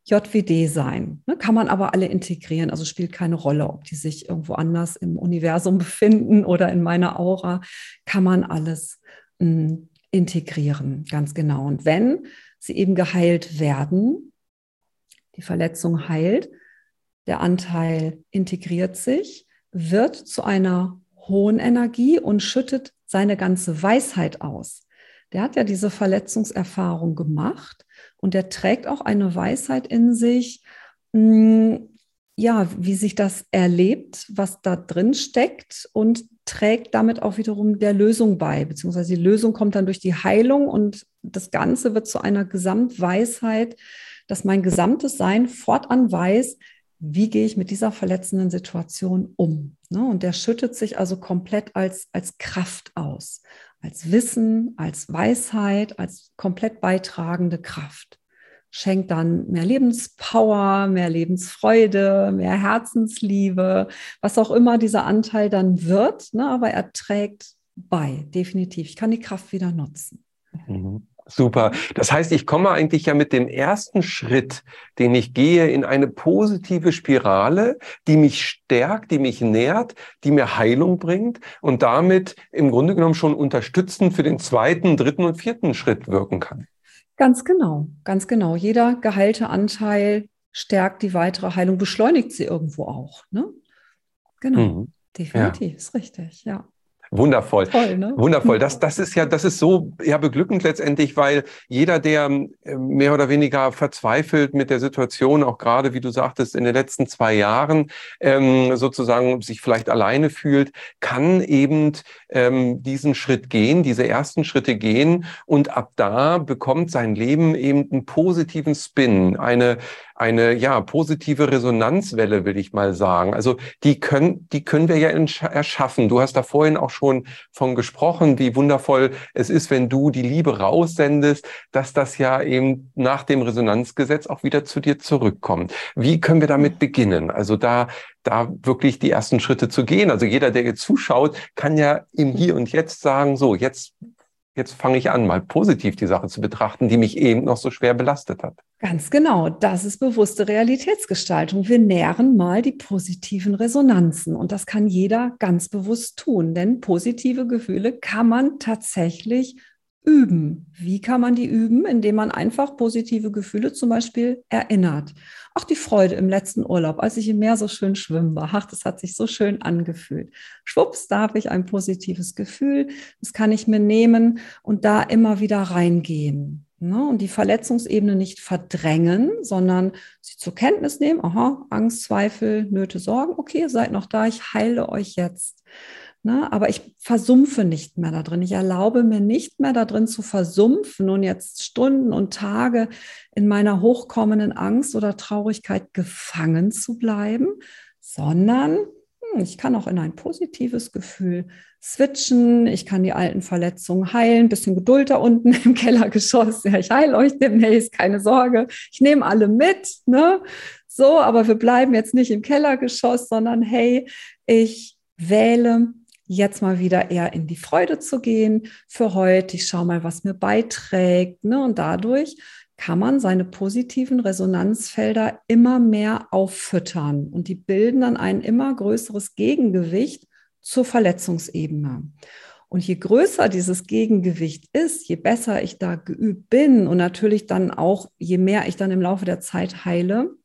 Speaker 2: JWD sein. Ne, kann man aber alle integrieren, also spielt keine Rolle, ob die sich irgendwo anders im Universum [laughs] befinden oder in meiner Aura, kann man alles mh, hm, integrieren, ganz genau. Und wenn sie eben geheilt werden, die Verletzung heilt, der Anteil integriert sich, wird zu einer hohen Energie und schüttet seine ganze Weisheit aus. Der hat ja diese Verletzungserfahrung gemacht und der trägt auch eine Weisheit in sich, hm, ja, wie sich das erlebt, was da drin steckt und trägt damit auch wiederum der Lösung bei, beziehungsweise die Lösung kommt dann durch die Heilung und das Ganze wird zu einer Gesamtweisheit, dass mein gesamtes Sein fortan weiß, wie gehe ich mit dieser verletzenden Situation um. Ne? Und der schüttet sich also komplett als, als Kraft aus als Wissen, als Weisheit, als komplett beitragende Kraft. Schenkt dann mehr Lebenspower, mehr Lebensfreude, mehr Herzensliebe, was auch immer dieser Anteil dann wird. Ne? Aber er trägt bei, definitiv. Ich kann die Kraft wieder nutzen.
Speaker 1: Mhm. Super. Das heißt, ich komme eigentlich ja mit dem ersten Schritt, den ich gehe, in eine positive Spirale, die mich stärkt, die mich nährt, die mir Heilung bringt und damit im Grunde genommen schon unterstützend für den zweiten, dritten und vierten Schritt wirken kann.
Speaker 2: Ganz genau, ganz genau. Jeder geheilte Anteil stärkt die weitere Heilung, beschleunigt sie irgendwo auch. Ne? Genau, mhm. definitiv, ja. ist richtig, ja.
Speaker 1: Wundervoll. Toll, ne? Wundervoll. Das, [laughs] das ist ja, das ist so ja beglückend letztendlich, weil jeder, der äh, mehr oder weniger verzweifelt mit der Situation, auch gerade, wie du sagtest, in den letzten zwei Jahren ähm, sozusagen sich vielleicht alleine fühlt, kann eben ähm, diesen Schritt gehen, diese ersten Schritte gehen und ab da bekommt sein Leben eben einen positiven Spin, eine eine ja positive Resonanzwelle, will ich mal sagen. Also die können, die können wir ja erschaffen. Du hast da vorhin auch schon von gesprochen, wie wundervoll es ist, wenn du die Liebe raussendest, dass das ja eben nach dem Resonanzgesetz auch wieder zu dir zurückkommt. Wie können wir damit beginnen? Also da da wirklich die ersten Schritte zu gehen. Also jeder, der jetzt zuschaut, kann ja im Hier und Jetzt sagen, so, jetzt jetzt fange ich an, mal positiv die Sache zu betrachten, die mich eben noch so schwer belastet hat.
Speaker 2: Ganz genau, das ist bewusste Realitätsgestaltung. Wir nähren mal die positiven Resonanzen und das kann jeder ganz bewusst tun, denn positive Gefühle kann man tatsächlich üben. Wie kann man die üben? Indem man einfach positive Gefühle zum Beispiel erinnert. Auch die Freude im letzten Urlaub, als ich im Meer so schön schwimmen war. Ach, das hat sich so schön angefühlt. Schwupps, da habe ich ein positives Gefühl. Das kann ich mir nehmen und da immer wieder reingehen. Ne? Und die Verletzungsebene nicht verdrängen, sondern sie zur Kenntnis nehmen. Aha, Angst, Zweifel, Nöte, Sorgen. Okay, seid noch da. Ich heile euch jetzt. Ne? Aber ich versumpfe nicht mehr da drin. Ich erlaube mir nicht mehr da drin zu versumpfen und jetzt Stunden und Tage in meiner hochkommenden Angst oder Traurigkeit gefangen zu bleiben, sondern hm, ich kann auch in ein positives Gefühl switchen. Ich kann die alten Verletzungen heilen. Bisschen Geduld da unten [laughs] im Kellergeschoss. Ja, ich heile euch demnächst, keine Sorge. Ich nehme alle mit. Ne? So, aber wir bleiben jetzt nicht im Kellergeschoss, sondern hey, ich wähle jetzt mal wieder eher in die Freude zu gehen für heute. Ich schaue mal, was mir beiträgt. Ne? Und dadurch kann man seine positiven Resonanzfelder immer mehr auffüttern und die bilden dann ein immer größeres Gegengewicht zur Verletzungsebene. Und je größer dieses Gegengewicht ist, je besser ich da geübt bin und natürlich dann auch, je mehr ich dann im Laufe der Zeit heile,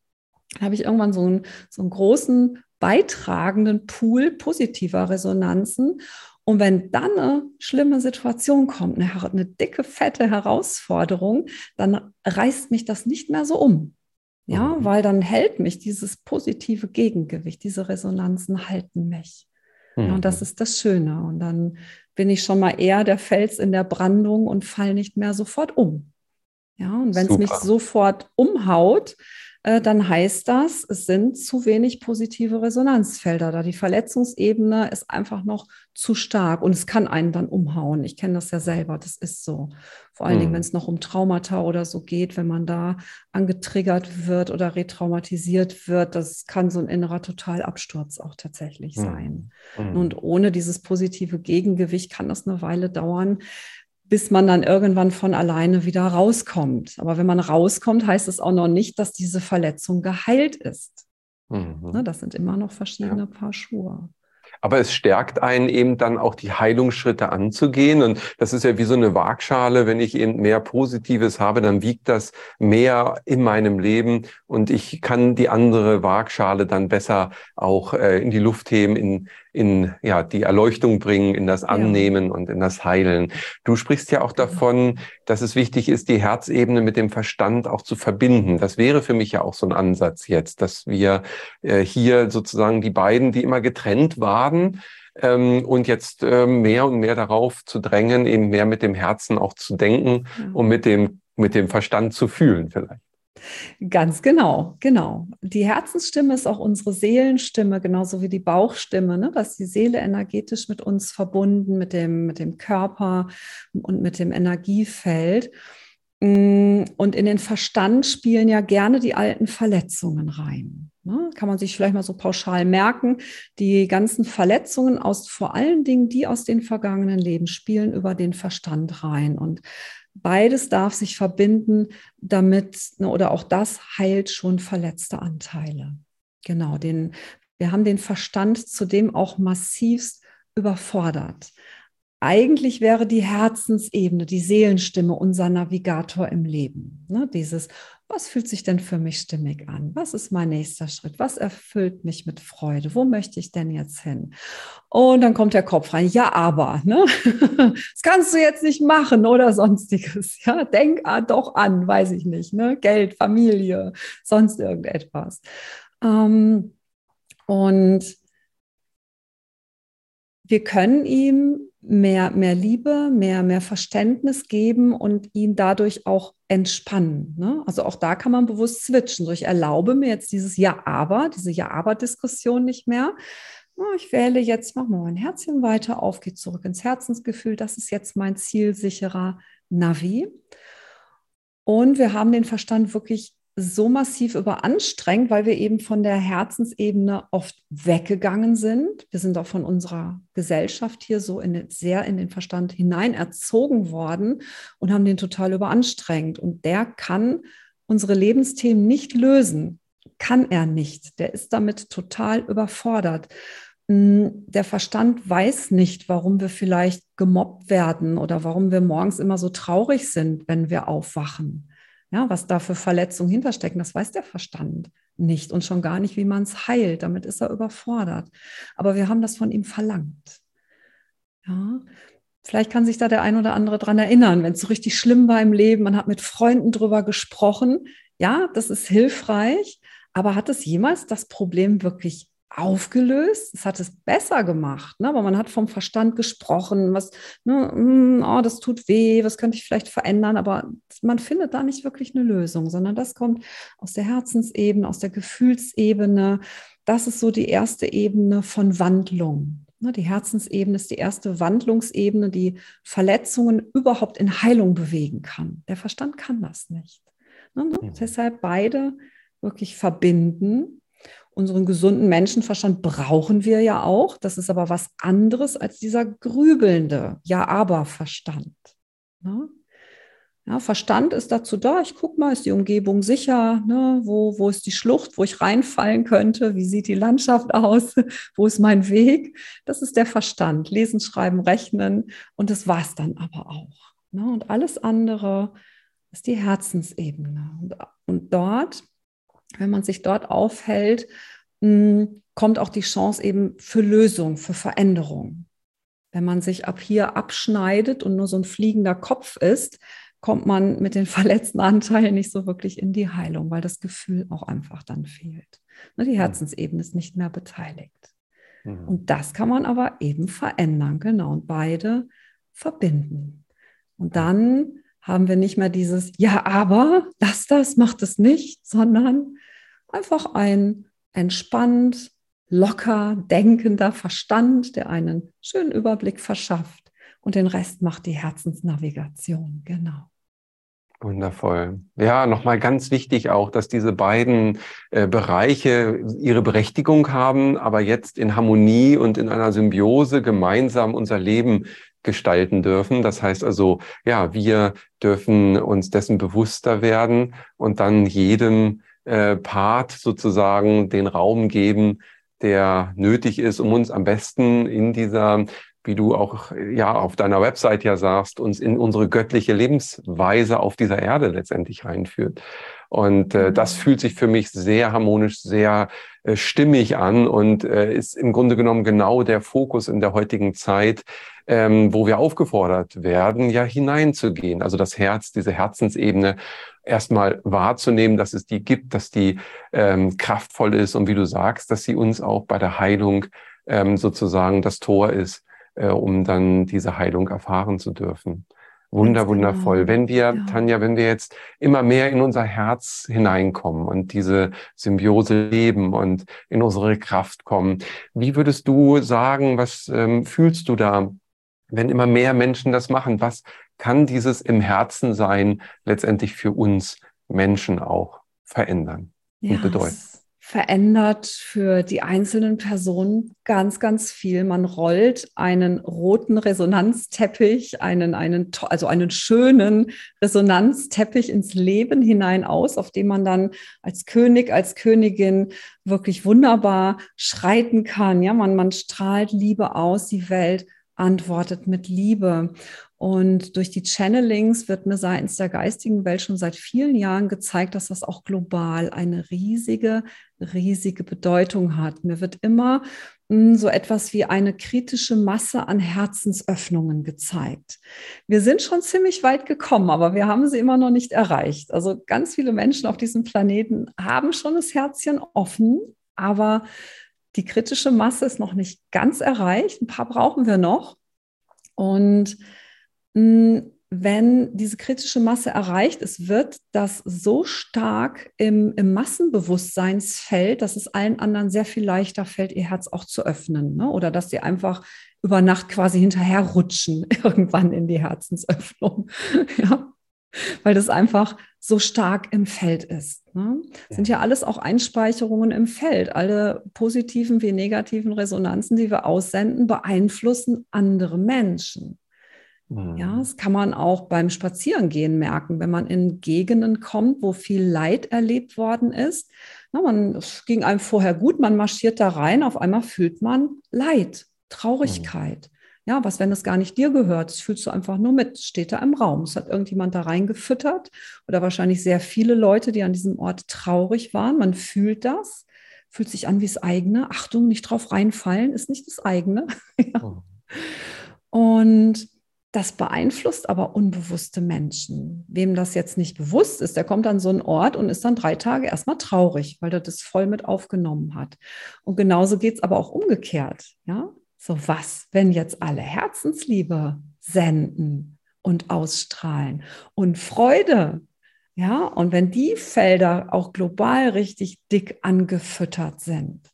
Speaker 2: habe ich irgendwann so einen, so einen großen beitragenden Pool positiver Resonanzen. Und wenn dann eine schlimme Situation kommt, eine, eine dicke, fette Herausforderung, dann reißt mich das nicht mehr so um. Ja, mhm. weil dann hält mich dieses positive Gegengewicht, diese Resonanzen halten mich. Mhm. Ja, und das ist das Schöne. Und dann bin ich schon mal eher der Fels in der Brandung und fall nicht mehr sofort um. Ja, und wenn es mich sofort umhaut, äh, dann heißt das, es sind zu wenig positive Resonanzfelder da. Die Verletzungsebene ist einfach noch zu stark und es kann einen dann umhauen. Ich kenne das ja selber, das ist so. Vor allen hm. Dingen, wenn es noch um Traumata oder so geht, wenn man da angetriggert wird oder retraumatisiert wird, das kann so ein innerer Totalabsturz auch tatsächlich hm. sein. Hm. Und ohne dieses positive Gegengewicht kann das eine Weile dauern, bis man dann irgendwann von alleine wieder rauskommt. Aber wenn man rauskommt, heißt es auch noch nicht, dass diese Verletzung geheilt ist. Mhm. Ne, das sind immer noch verschiedene ja. Paar Schuhe.
Speaker 1: Aber es stärkt einen eben dann auch die Heilungsschritte anzugehen. Und das ist ja wie so eine Waagschale. Wenn ich eben mehr Positives habe, dann wiegt das mehr in meinem Leben und ich kann die andere Waagschale dann besser auch äh, in die Luft heben, in, in ja, die Erleuchtung bringen, in das Annehmen ja. und in das Heilen. Du sprichst ja auch davon, dass es wichtig ist, die Herzebene mit dem Verstand auch zu verbinden. Das wäre für mich ja auch so ein Ansatz jetzt, dass wir äh, hier sozusagen die beiden, die immer getrennt waren, ähm, und jetzt äh, mehr und mehr darauf zu drängen, eben mehr mit dem Herzen auch zu denken ja. und mit dem, mit dem Verstand zu fühlen vielleicht.
Speaker 2: Ganz genau, genau. Die Herzensstimme ist auch unsere Seelenstimme, genauso wie die Bauchstimme. Ne? Da ist die Seele energetisch mit uns verbunden, mit dem, mit dem Körper und mit dem Energiefeld. Mm, und in den Verstand spielen ja gerne die alten Verletzungen rein. Ne? Kann man sich vielleicht mal so pauschal merken. Die ganzen Verletzungen aus vor allen Dingen die aus den vergangenen Leben spielen über den Verstand rein. Und Beides darf sich verbinden, damit, ne, oder auch das heilt schon verletzte Anteile. Genau, den, wir haben den Verstand zudem auch massivst überfordert. Eigentlich wäre die Herzensebene, die Seelenstimme unser Navigator im Leben. Ne? Dieses, was fühlt sich denn für mich stimmig an? Was ist mein nächster Schritt? Was erfüllt mich mit Freude? Wo möchte ich denn jetzt hin? Und dann kommt der Kopf rein, ja, aber, ne? [laughs] das kannst du jetzt nicht machen oder sonstiges. [laughs] Ja, denk ah, doch an, weiß ich nicht, ne? Geld, Familie, sonst irgendetwas. Ähm, und wir können ihm mehr, mehr Liebe, mehr, mehr Verständnis geben und ihn dadurch auch entspannen. Ne? Also auch da kann man bewusst switchen. So, ich erlaube mir jetzt dieses Ja-Aber, diese Ja-Aber-Diskussion nicht mehr. Ich wähle jetzt, mach mal mein Herzchen weiter auf, gehe zurück ins Herzensgefühl. Das ist jetzt mein zielsicherer Navi. Und wir haben den Verstand wirklich so massiv überanstrengt, weil wir eben von der Herzensebene oft weggegangen sind. Wir sind auch von unserer Gesellschaft hier so in sehr in den Verstand hinein erzogen worden und haben den total überanstrengt. Und der kann unsere Lebensthemen nicht lösen. Kann er nicht. Der ist damit total überfordert. Hm, der Verstand weiß nicht, warum wir vielleicht gemobbt werden oder warum wir morgens immer so traurig sind, wenn wir aufwachen. Ja, was da für Verletzungen hinterstecken, das weiß der Verstand nicht und schon gar nicht, wie man es heilt. Damit ist er überfordert. Aber wir haben das von ihm verlangt. Ja, vielleicht kann sich da der ein oder andere dran erinnern, wenn es so richtig schlimm war im Leben, man hat mit Freunden drüber gesprochen. Ja, das ist hilfreich. Aber hat es jemals das Problem wirklich aufgelöst, es hat es besser gemacht, ne? aber man hat vom Verstand gesprochen, was, ne, hm, oh, das tut weh, was könnte ich vielleicht verändern, aber man findet da nicht wirklich eine Lösung, sondern das kommt aus der Herzensebene, aus der Gefühlsebene. Das ist so die erste Ebene von Wandlung. Ne? Die Herzensebene ist die erste Wandlungsebene, die Verletzungen überhaupt in Heilung bewegen kann. Der Verstand kann das nicht. Ne? Mhm. Deshalb beide wirklich verbinden Unseren gesunden Menschenverstand brauchen wir ja auch. Das ist aber was anderes als dieser grübelnde Ja-Aber-Verstand. Ne? Ja, Verstand ist dazu da, ich gucke mal, ist die Umgebung sicher, ne? wo, wo ist die Schlucht, wo ich reinfallen könnte, wie sieht die Landschaft [laughs] aus, wo ist mein Weg. Das ist der Verstand, lesen, schreiben, rechnen und das war es dann aber auch. Ne? Und alles andere ist die Herzensebene. Und, und dort wenn man sich dort aufhält, hm, kommt auch die Chance eben für Lösung, für Veränderung. Wenn man sich ab hier abschneidet und nur so ein fliegender Kopf ist, kommt man mit den [laughs] verletzten Anteilen nicht so wirklich in die Heilung, weil das Gefühl auch einfach dann fehlt. Ne, die Herzensebene ist nicht mehr beteiligt. Mhm. Und das kann man aber eben verändern, genau, und beide verbinden. Und dann haben wir nicht mehr dieses Ja, aber, das, das macht es nicht, sondern einfach ein entspannt, locker denkender Verstand, der einen schönen Überblick verschafft. Und den Rest macht die Herzensnavigation, genau.
Speaker 1: Wundervoll. Ja, nochmal ganz wichtig auch, dass diese beiden äh, Bereiche ihre Berechtigung haben, aber jetzt in Harmonie und in einer Symbiose gemeinsam unser Leben gestalten dürfen. Das heißt also, ja, wir dürfen uns dessen bewusster werden und dann jedem äh, Part sozusagen den Raum geben, der nötig ist, um uns am besten in dieser wie du auch ja auf deiner Website ja sagst, uns in unsere göttliche Lebensweise auf dieser Erde letztendlich reinführt. Und äh, das mhm. fühlt sich für mich sehr harmonisch, sehr äh, stimmig an und äh, ist im Grunde genommen genau der Fokus in der heutigen Zeit, ähm, wo wir aufgefordert werden, ja hineinzugehen. Also das Herz, diese Herzensebene erstmal wahrzunehmen, dass es die gibt, dass die ähm, kraftvoll ist und wie du sagst, dass sie uns auch bei der Heilung ähm, sozusagen das Tor ist äh, um dann diese Heilung erfahren zu dürfen. Wunder, wundervoll. Wenn wir, ja. Tanja, wenn wir jetzt immer mehr in unser Herz hineinkommen und diese Symbiose leben und in unsere Kraft kommen, wie würdest du sagen, was ähm, fühlst du da, wenn immer mehr Menschen das machen? Was kann dieses im Herzen sein letztendlich für uns Menschen auch verändern
Speaker 2: ja, und bedeuten? verändert für die einzelnen Personen ganz, ganz viel. Man rollt einen roten Resonanzteppich, einen, einen, also einen schönen Resonanzteppich ins Leben hinein aus, auf dem man dann als König, als Königin wirklich wunderbar schreiten kann. Ja, man, man strahlt Liebe aus, die Welt antwortet mit Liebe. Und durch die Channelings wird mir seitens der geistigen Welt schon seit vielen Jahren gezeigt, dass das auch global eine riesige, riesige Bedeutung hat. Mir wird immer hm, so etwas wie eine kritische Masse an Herzensöffnungen gezeigt. Wir sind schon ziemlich weit gekommen, aber wir haben sie immer noch nicht erreicht. Also ganz viele Menschen auf diesem Planeten haben schon das Herzchen offen, aber die kritische Masse ist noch nicht ganz erreicht. Ein paar brauchen wir noch. Und wenn diese kritische Masse erreicht ist, wird das so stark im, im Massenbewusstseinsfeld, dass es allen anderen sehr viel leichter fällt, ihr Herz auch zu öffnen. Ne? Oder dass sie einfach über Nacht quasi hinterherrutschen, [laughs] irgendwann in die Herzensöffnung. [laughs] ja? [laughs] Weil das einfach so stark im Feld ist. Ne? Ja. Sind ja alles auch Einspeicherungen im Feld. Alle positiven wie negativen Resonanzen, die wir aussenden, beeinflussen andere Menschen. Ja, mhm. das kann man auch beim Spazierengehen merken, wenn man in Gegenden kommt, wo viel Leid erlebt worden ist. Na, man, es ging einem vorher gut, man marschiert da rein, auf einmal fühlt man Leid, Traurigkeit. Ja, was, wenn es gar nicht dir gehört, das fühlst du einfach nur mit, steht da im Raum. Es hat irgendjemand da reingefüttert oder wahrscheinlich sehr viele Leute, die an diesem Ort traurig waren. Man fühlt das, fühlt sich an wie das eigene. Achtung, nicht drauf reinfallen, ist nicht das eigene. [laughs] ja. Mhm. Und das beeinflusst aber unbewusste Menschen. Wem das jetzt nicht bewusst ist, der kommt an so einen Ort und ist dann drei Tage erstmal traurig, weil er das voll mit aufgenommen hat. Und genauso geht es aber auch umgekehrt. Ja, so was, wenn jetzt alle Herzensliebe senden und ausstrahlen und Freude. Ja, und wenn die Felder auch global richtig dick angefüttert sind,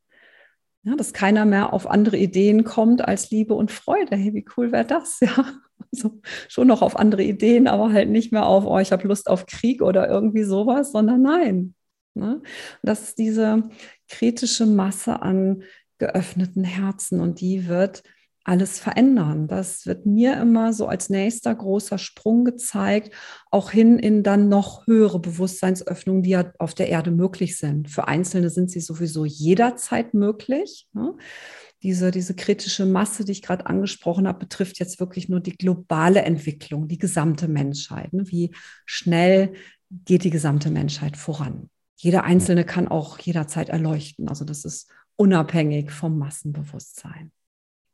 Speaker 2: ja, dass keiner mehr auf andere Ideen kommt als Liebe und Freude. Hey, wie cool wäre das? [laughs] Ja, so, schon noch auf andere Ideen, aber halt nicht mehr auf, oh, ich habe Lust auf Krieg oder irgendwie sowas, sondern nein. Ne? Das ist diese kritische Masse an geöffneten Herzen und die wird alles verändern. Das wird mir immer so als nächster großer Sprung gezeigt, auch hin in dann noch höhere Bewusstseinsöffnungen, die ja auf der Erde möglich sind. Für Einzelne sind sie sowieso jederzeit möglich. Ne? Diese, diese kritische Masse, die ich gerade angesprochen habe, betrifft jetzt wirklich nur die globale Entwicklung, die gesamte Menschheit. Ne? Wie schnell geht die gesamte Menschheit voran? Jeder Einzelne kann auch jederzeit erleuchten. Also das ist unabhängig vom Massenbewusstsein.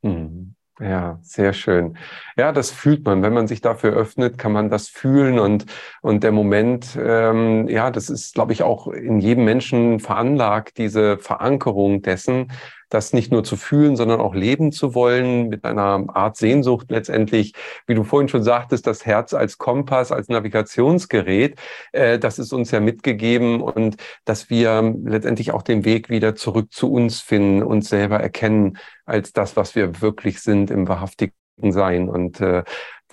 Speaker 1: Mhm. Ja, sehr schön. Ja, das fühlt man. Wenn man sich dafür öffnet, kann man das fühlen und, und der Moment, ähm, ja, das ist, glaube ich, auch in jedem Menschen veranlagt, diese Verankerung dessen, das nicht nur zu fühlen, sondern auch leben zu wollen, mit einer Art Sehnsucht letztendlich, wie du vorhin schon sagtest, das Herz als Kompass, als Navigationsgerät, äh, das ist uns ja mitgegeben und dass wir letztendlich auch den Weg wieder zurück zu uns finden, uns selber erkennen als das, was wir wirklich sind im wahrhaftigen Sein. Und äh,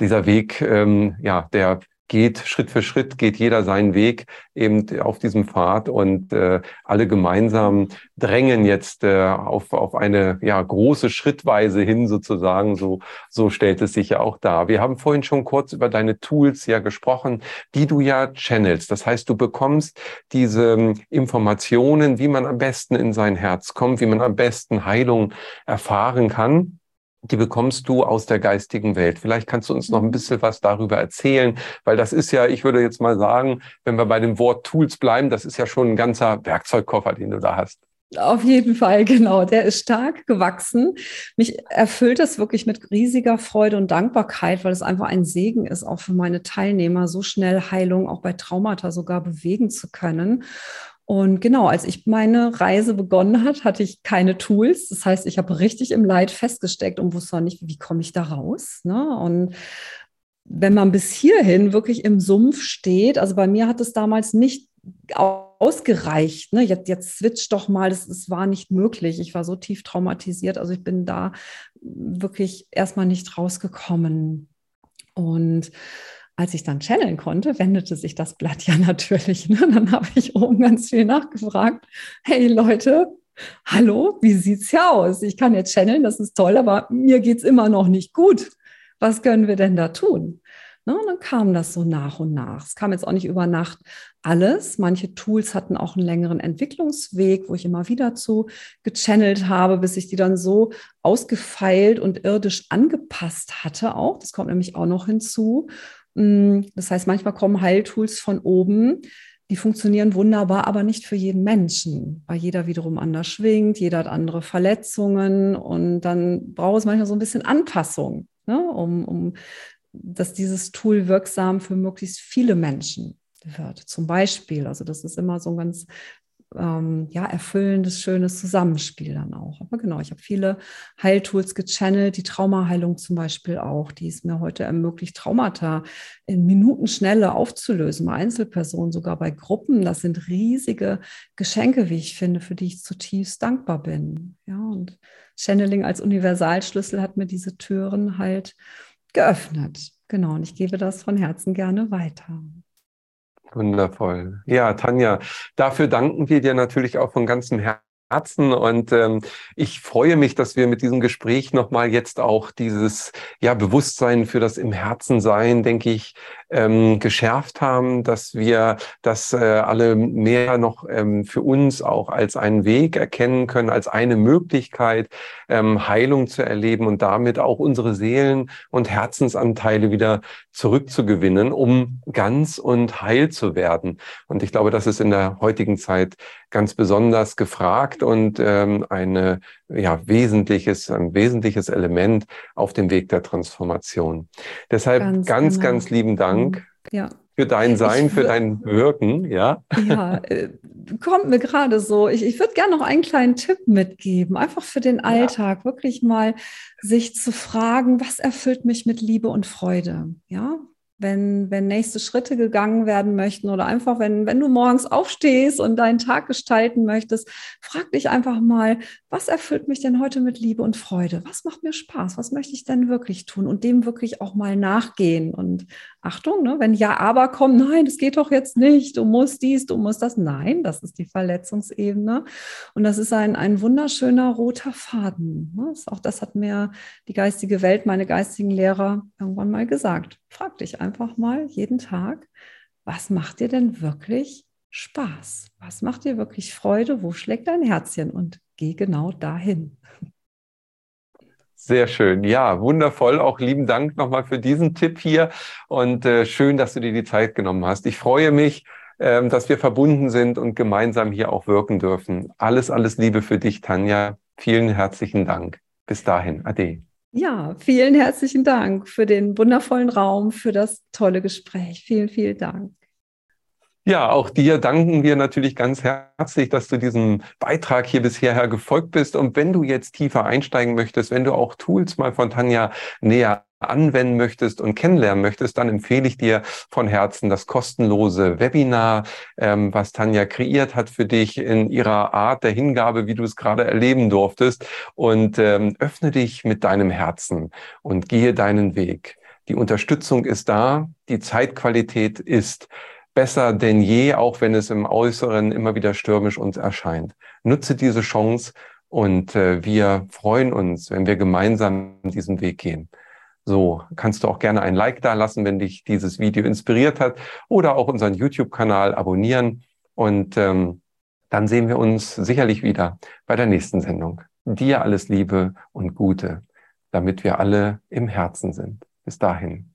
Speaker 1: dieser Weg, ähm, ja, der geht Schritt für Schritt, geht jeder seinen Weg eben auf diesem Pfad und äh, alle gemeinsam drängen jetzt äh, auf, auf eine ja, große Schrittweise hin sozusagen. So, so stellt es sich ja auch dar. Wir haben vorhin schon kurz über deine Tools ja gesprochen, die du ja channelst. Das heißt, du bekommst diese ähm, Informationen, wie man am besten in sein Herz kommt, wie man am besten Heilung erfahren kann die bekommst du aus der geistigen Welt. Vielleicht kannst du uns noch ein mhm. bisschen was darüber erzählen, weil das ist ja, ich würde jetzt mal sagen, wenn wir bei dem Wort Tools bleiben, das ist ja schon ein ganzer Werkzeugkoffer, den du da hast.
Speaker 2: Auf jeden Fall, [laughs] genau. Der ist stark gewachsen. Mich erfüllt das wirklich mit riesiger Freude und Dankbarkeit, weil es einfach ein Segen ist, auch für meine Teilnehmer, so schnell Heilung auch bei Traumata sogar bewegen zu können. Und genau, als ich meine Reise begonnen hat, hatte ich keine Tools. Das heißt, ich habe richtig im Leid festgesteckt und wusste nicht, wie komme ich da raus. Ne? Und wenn man bis hierhin wirklich im Sumpf steht, also bei mir hat es damals nicht ausgereicht. Ne? Jetzt, jetzt switch doch mal, das, das war nicht möglich. Ich war so tief traumatisiert. Also ich bin da wirklich erstmal nicht rausgekommen. Und als ich dann channeln konnte, wendete sich das Blatt ja [laughs] natürlich. Ne? Dann habe ich oben ganz viel nachgefragt. Hey Leute, hallo, wie sieht's hier aus? Ich kann jetzt channeln, das ist toll, aber mir geht's immer noch nicht gut. Was können wir denn da tun? Ne, und dann kam das so nach und nach. Es kam jetzt auch nicht über Nacht alles. Manche Tools hatten auch einen längeren Entwicklungsweg, wo ich immer wieder zu gechannelt habe, bis ich die dann so ausgefeilt und irdisch angepasst hatte auch. Das kommt nämlich auch noch hinzu. Mm, das heißt, manchmal kommen Heiltools von oben, die funktionieren wunderbar, aber nicht für jeden Menschen, weil jeder wiederum anders schwingt, jeder hat andere Verletzungen und dann braucht es manchmal so ein bisschen Anpassung, ne, um, um dass dieses Tool wirksam für möglichst viele Menschen wird. Zum Beispiel, also das ist immer so ein ganz ähm, ja, erfüllendes, schönes Zusammenspiel dann auch. Aber genau, ich habe viele Heiltools gechannelt, die Traumaheilung zum Beispiel auch, die es mir heute ermöglicht, Traumata in Minutenschnelle aufzulösen, bei Einzelpersonen, sogar bei Gruppen. Das sind riesige Geschenke, wie ich finde, für die ich zutiefst dankbar bin. Ja, und Channeling als Universalschlüssel hat mir diese Türen halt geöffnet. Genau, und ich gebe das von Herzen gerne weiter.
Speaker 1: Wundervoll. Ja, Tanja, dafür danken wir dir natürlich auch von ganzem Herzen Herzen und ähm, ich freue mich, dass wir mit diesem Gespräch nochmal jetzt auch dieses ja, Bewusstsein für das im Herzen sein, denke ich, ähm, geschärft haben, dass wir das äh, alle mehr noch ähm, für uns auch als einen Weg erkennen können, als eine Möglichkeit, ähm, Heilung zu erleben und damit auch unsere Seelen und Herzensanteile wieder zurückzugewinnen, um ganz und heil zu werden. Und ich glaube, das ist in der heutigen Zeit ganz besonders gefragt und ähm, eine ja wesentliches ein wesentliches Element auf dem Weg der Transformation. Deshalb ganz ganz, genau. ganz lieben Dank. Mhm. Ja. Für dein Sein, für dein Wirken, ja?
Speaker 2: Ja, äh, kommt mir gerade so. Ich, ich würde gerne noch einen kleinen Tipp mitgeben, einfach für den Alltag, ja. wirklich mal sich zu fragen, was erfüllt mich mit Liebe und Freude? Ja, wenn, wenn nächste Schritte gegangen werden möchten oder einfach, wenn, wenn du morgens aufstehst und deinen Tag gestalten möchtest, frag dich einfach mal, was erfüllt mich denn heute mit Liebe und Freude? Was macht mir Spaß? Was möchte ich denn wirklich tun? Und dem wirklich auch mal nachgehen. Und Achtung, ne, wenn Ja, aber kommt, nein, das geht doch jetzt nicht, du musst dies, du musst das. Nein, das ist die Verletzungsebene. Und das ist ein, ein wunderschöner roter Faden. Ne? Auch das hat mir die geistige Welt, meine geistigen Lehrer irgendwann mal gesagt. Frag dich einfach mal jeden Tag, was macht dir denn wirklich Spaß? Was macht dir wirklich Freude? Wo schlägt dein Herzchen? Und geh genau dahin.
Speaker 1: Sehr schön. Ja, wundervoll. Auch lieben Dank nochmal für diesen Tipp hier und äh, schön, dass du dir die Zeit genommen hast. Ich freue mich, äh, dass wir verbunden sind und gemeinsam hier auch wirken dürfen. Alles, alles Liebe für dich, Tanja. Vielen herzlichen Dank. Bis dahin. Ade.
Speaker 2: Ja, vielen herzlichen Dank für den wundervollen Raum, für das tolle Gespräch. Vielen, vielen Dank.
Speaker 1: Ja, auch dir danken wir natürlich ganz herzlich, dass du diesem Beitrag hier bisher gefolgt bist. Und wenn du jetzt tiefer einsteigen möchtest, wenn du auch Tools mal von Tanja näher anwenden möchtest und kennenlernen möchtest, dann empfehle ich dir von Herzen das kostenlose Webinar, ähm, was Tanja kreiert hat für dich in ihrer Art der Hingabe, wie du es gerade erleben durftest. Und ähm, öffne dich mit deinem Herzen und gehe deinen Weg. Die Unterstützung ist da, die Zeitqualität ist besser denn je, auch wenn es im Äußeren immer wieder stürmisch uns erscheint. Nutze diese Chance und äh, wir freuen uns, wenn wir gemeinsam diesen Weg gehen. So, kannst du auch gerne ein Like da lassen, wenn dich dieses Video inspiriert hat oder auch unseren YouTube-Kanal abonnieren und ähm, dann sehen wir uns sicherlich wieder bei der nächsten Sendung. Dir alles Liebe und Gute, damit wir alle im Herzen sind. Bis dahin.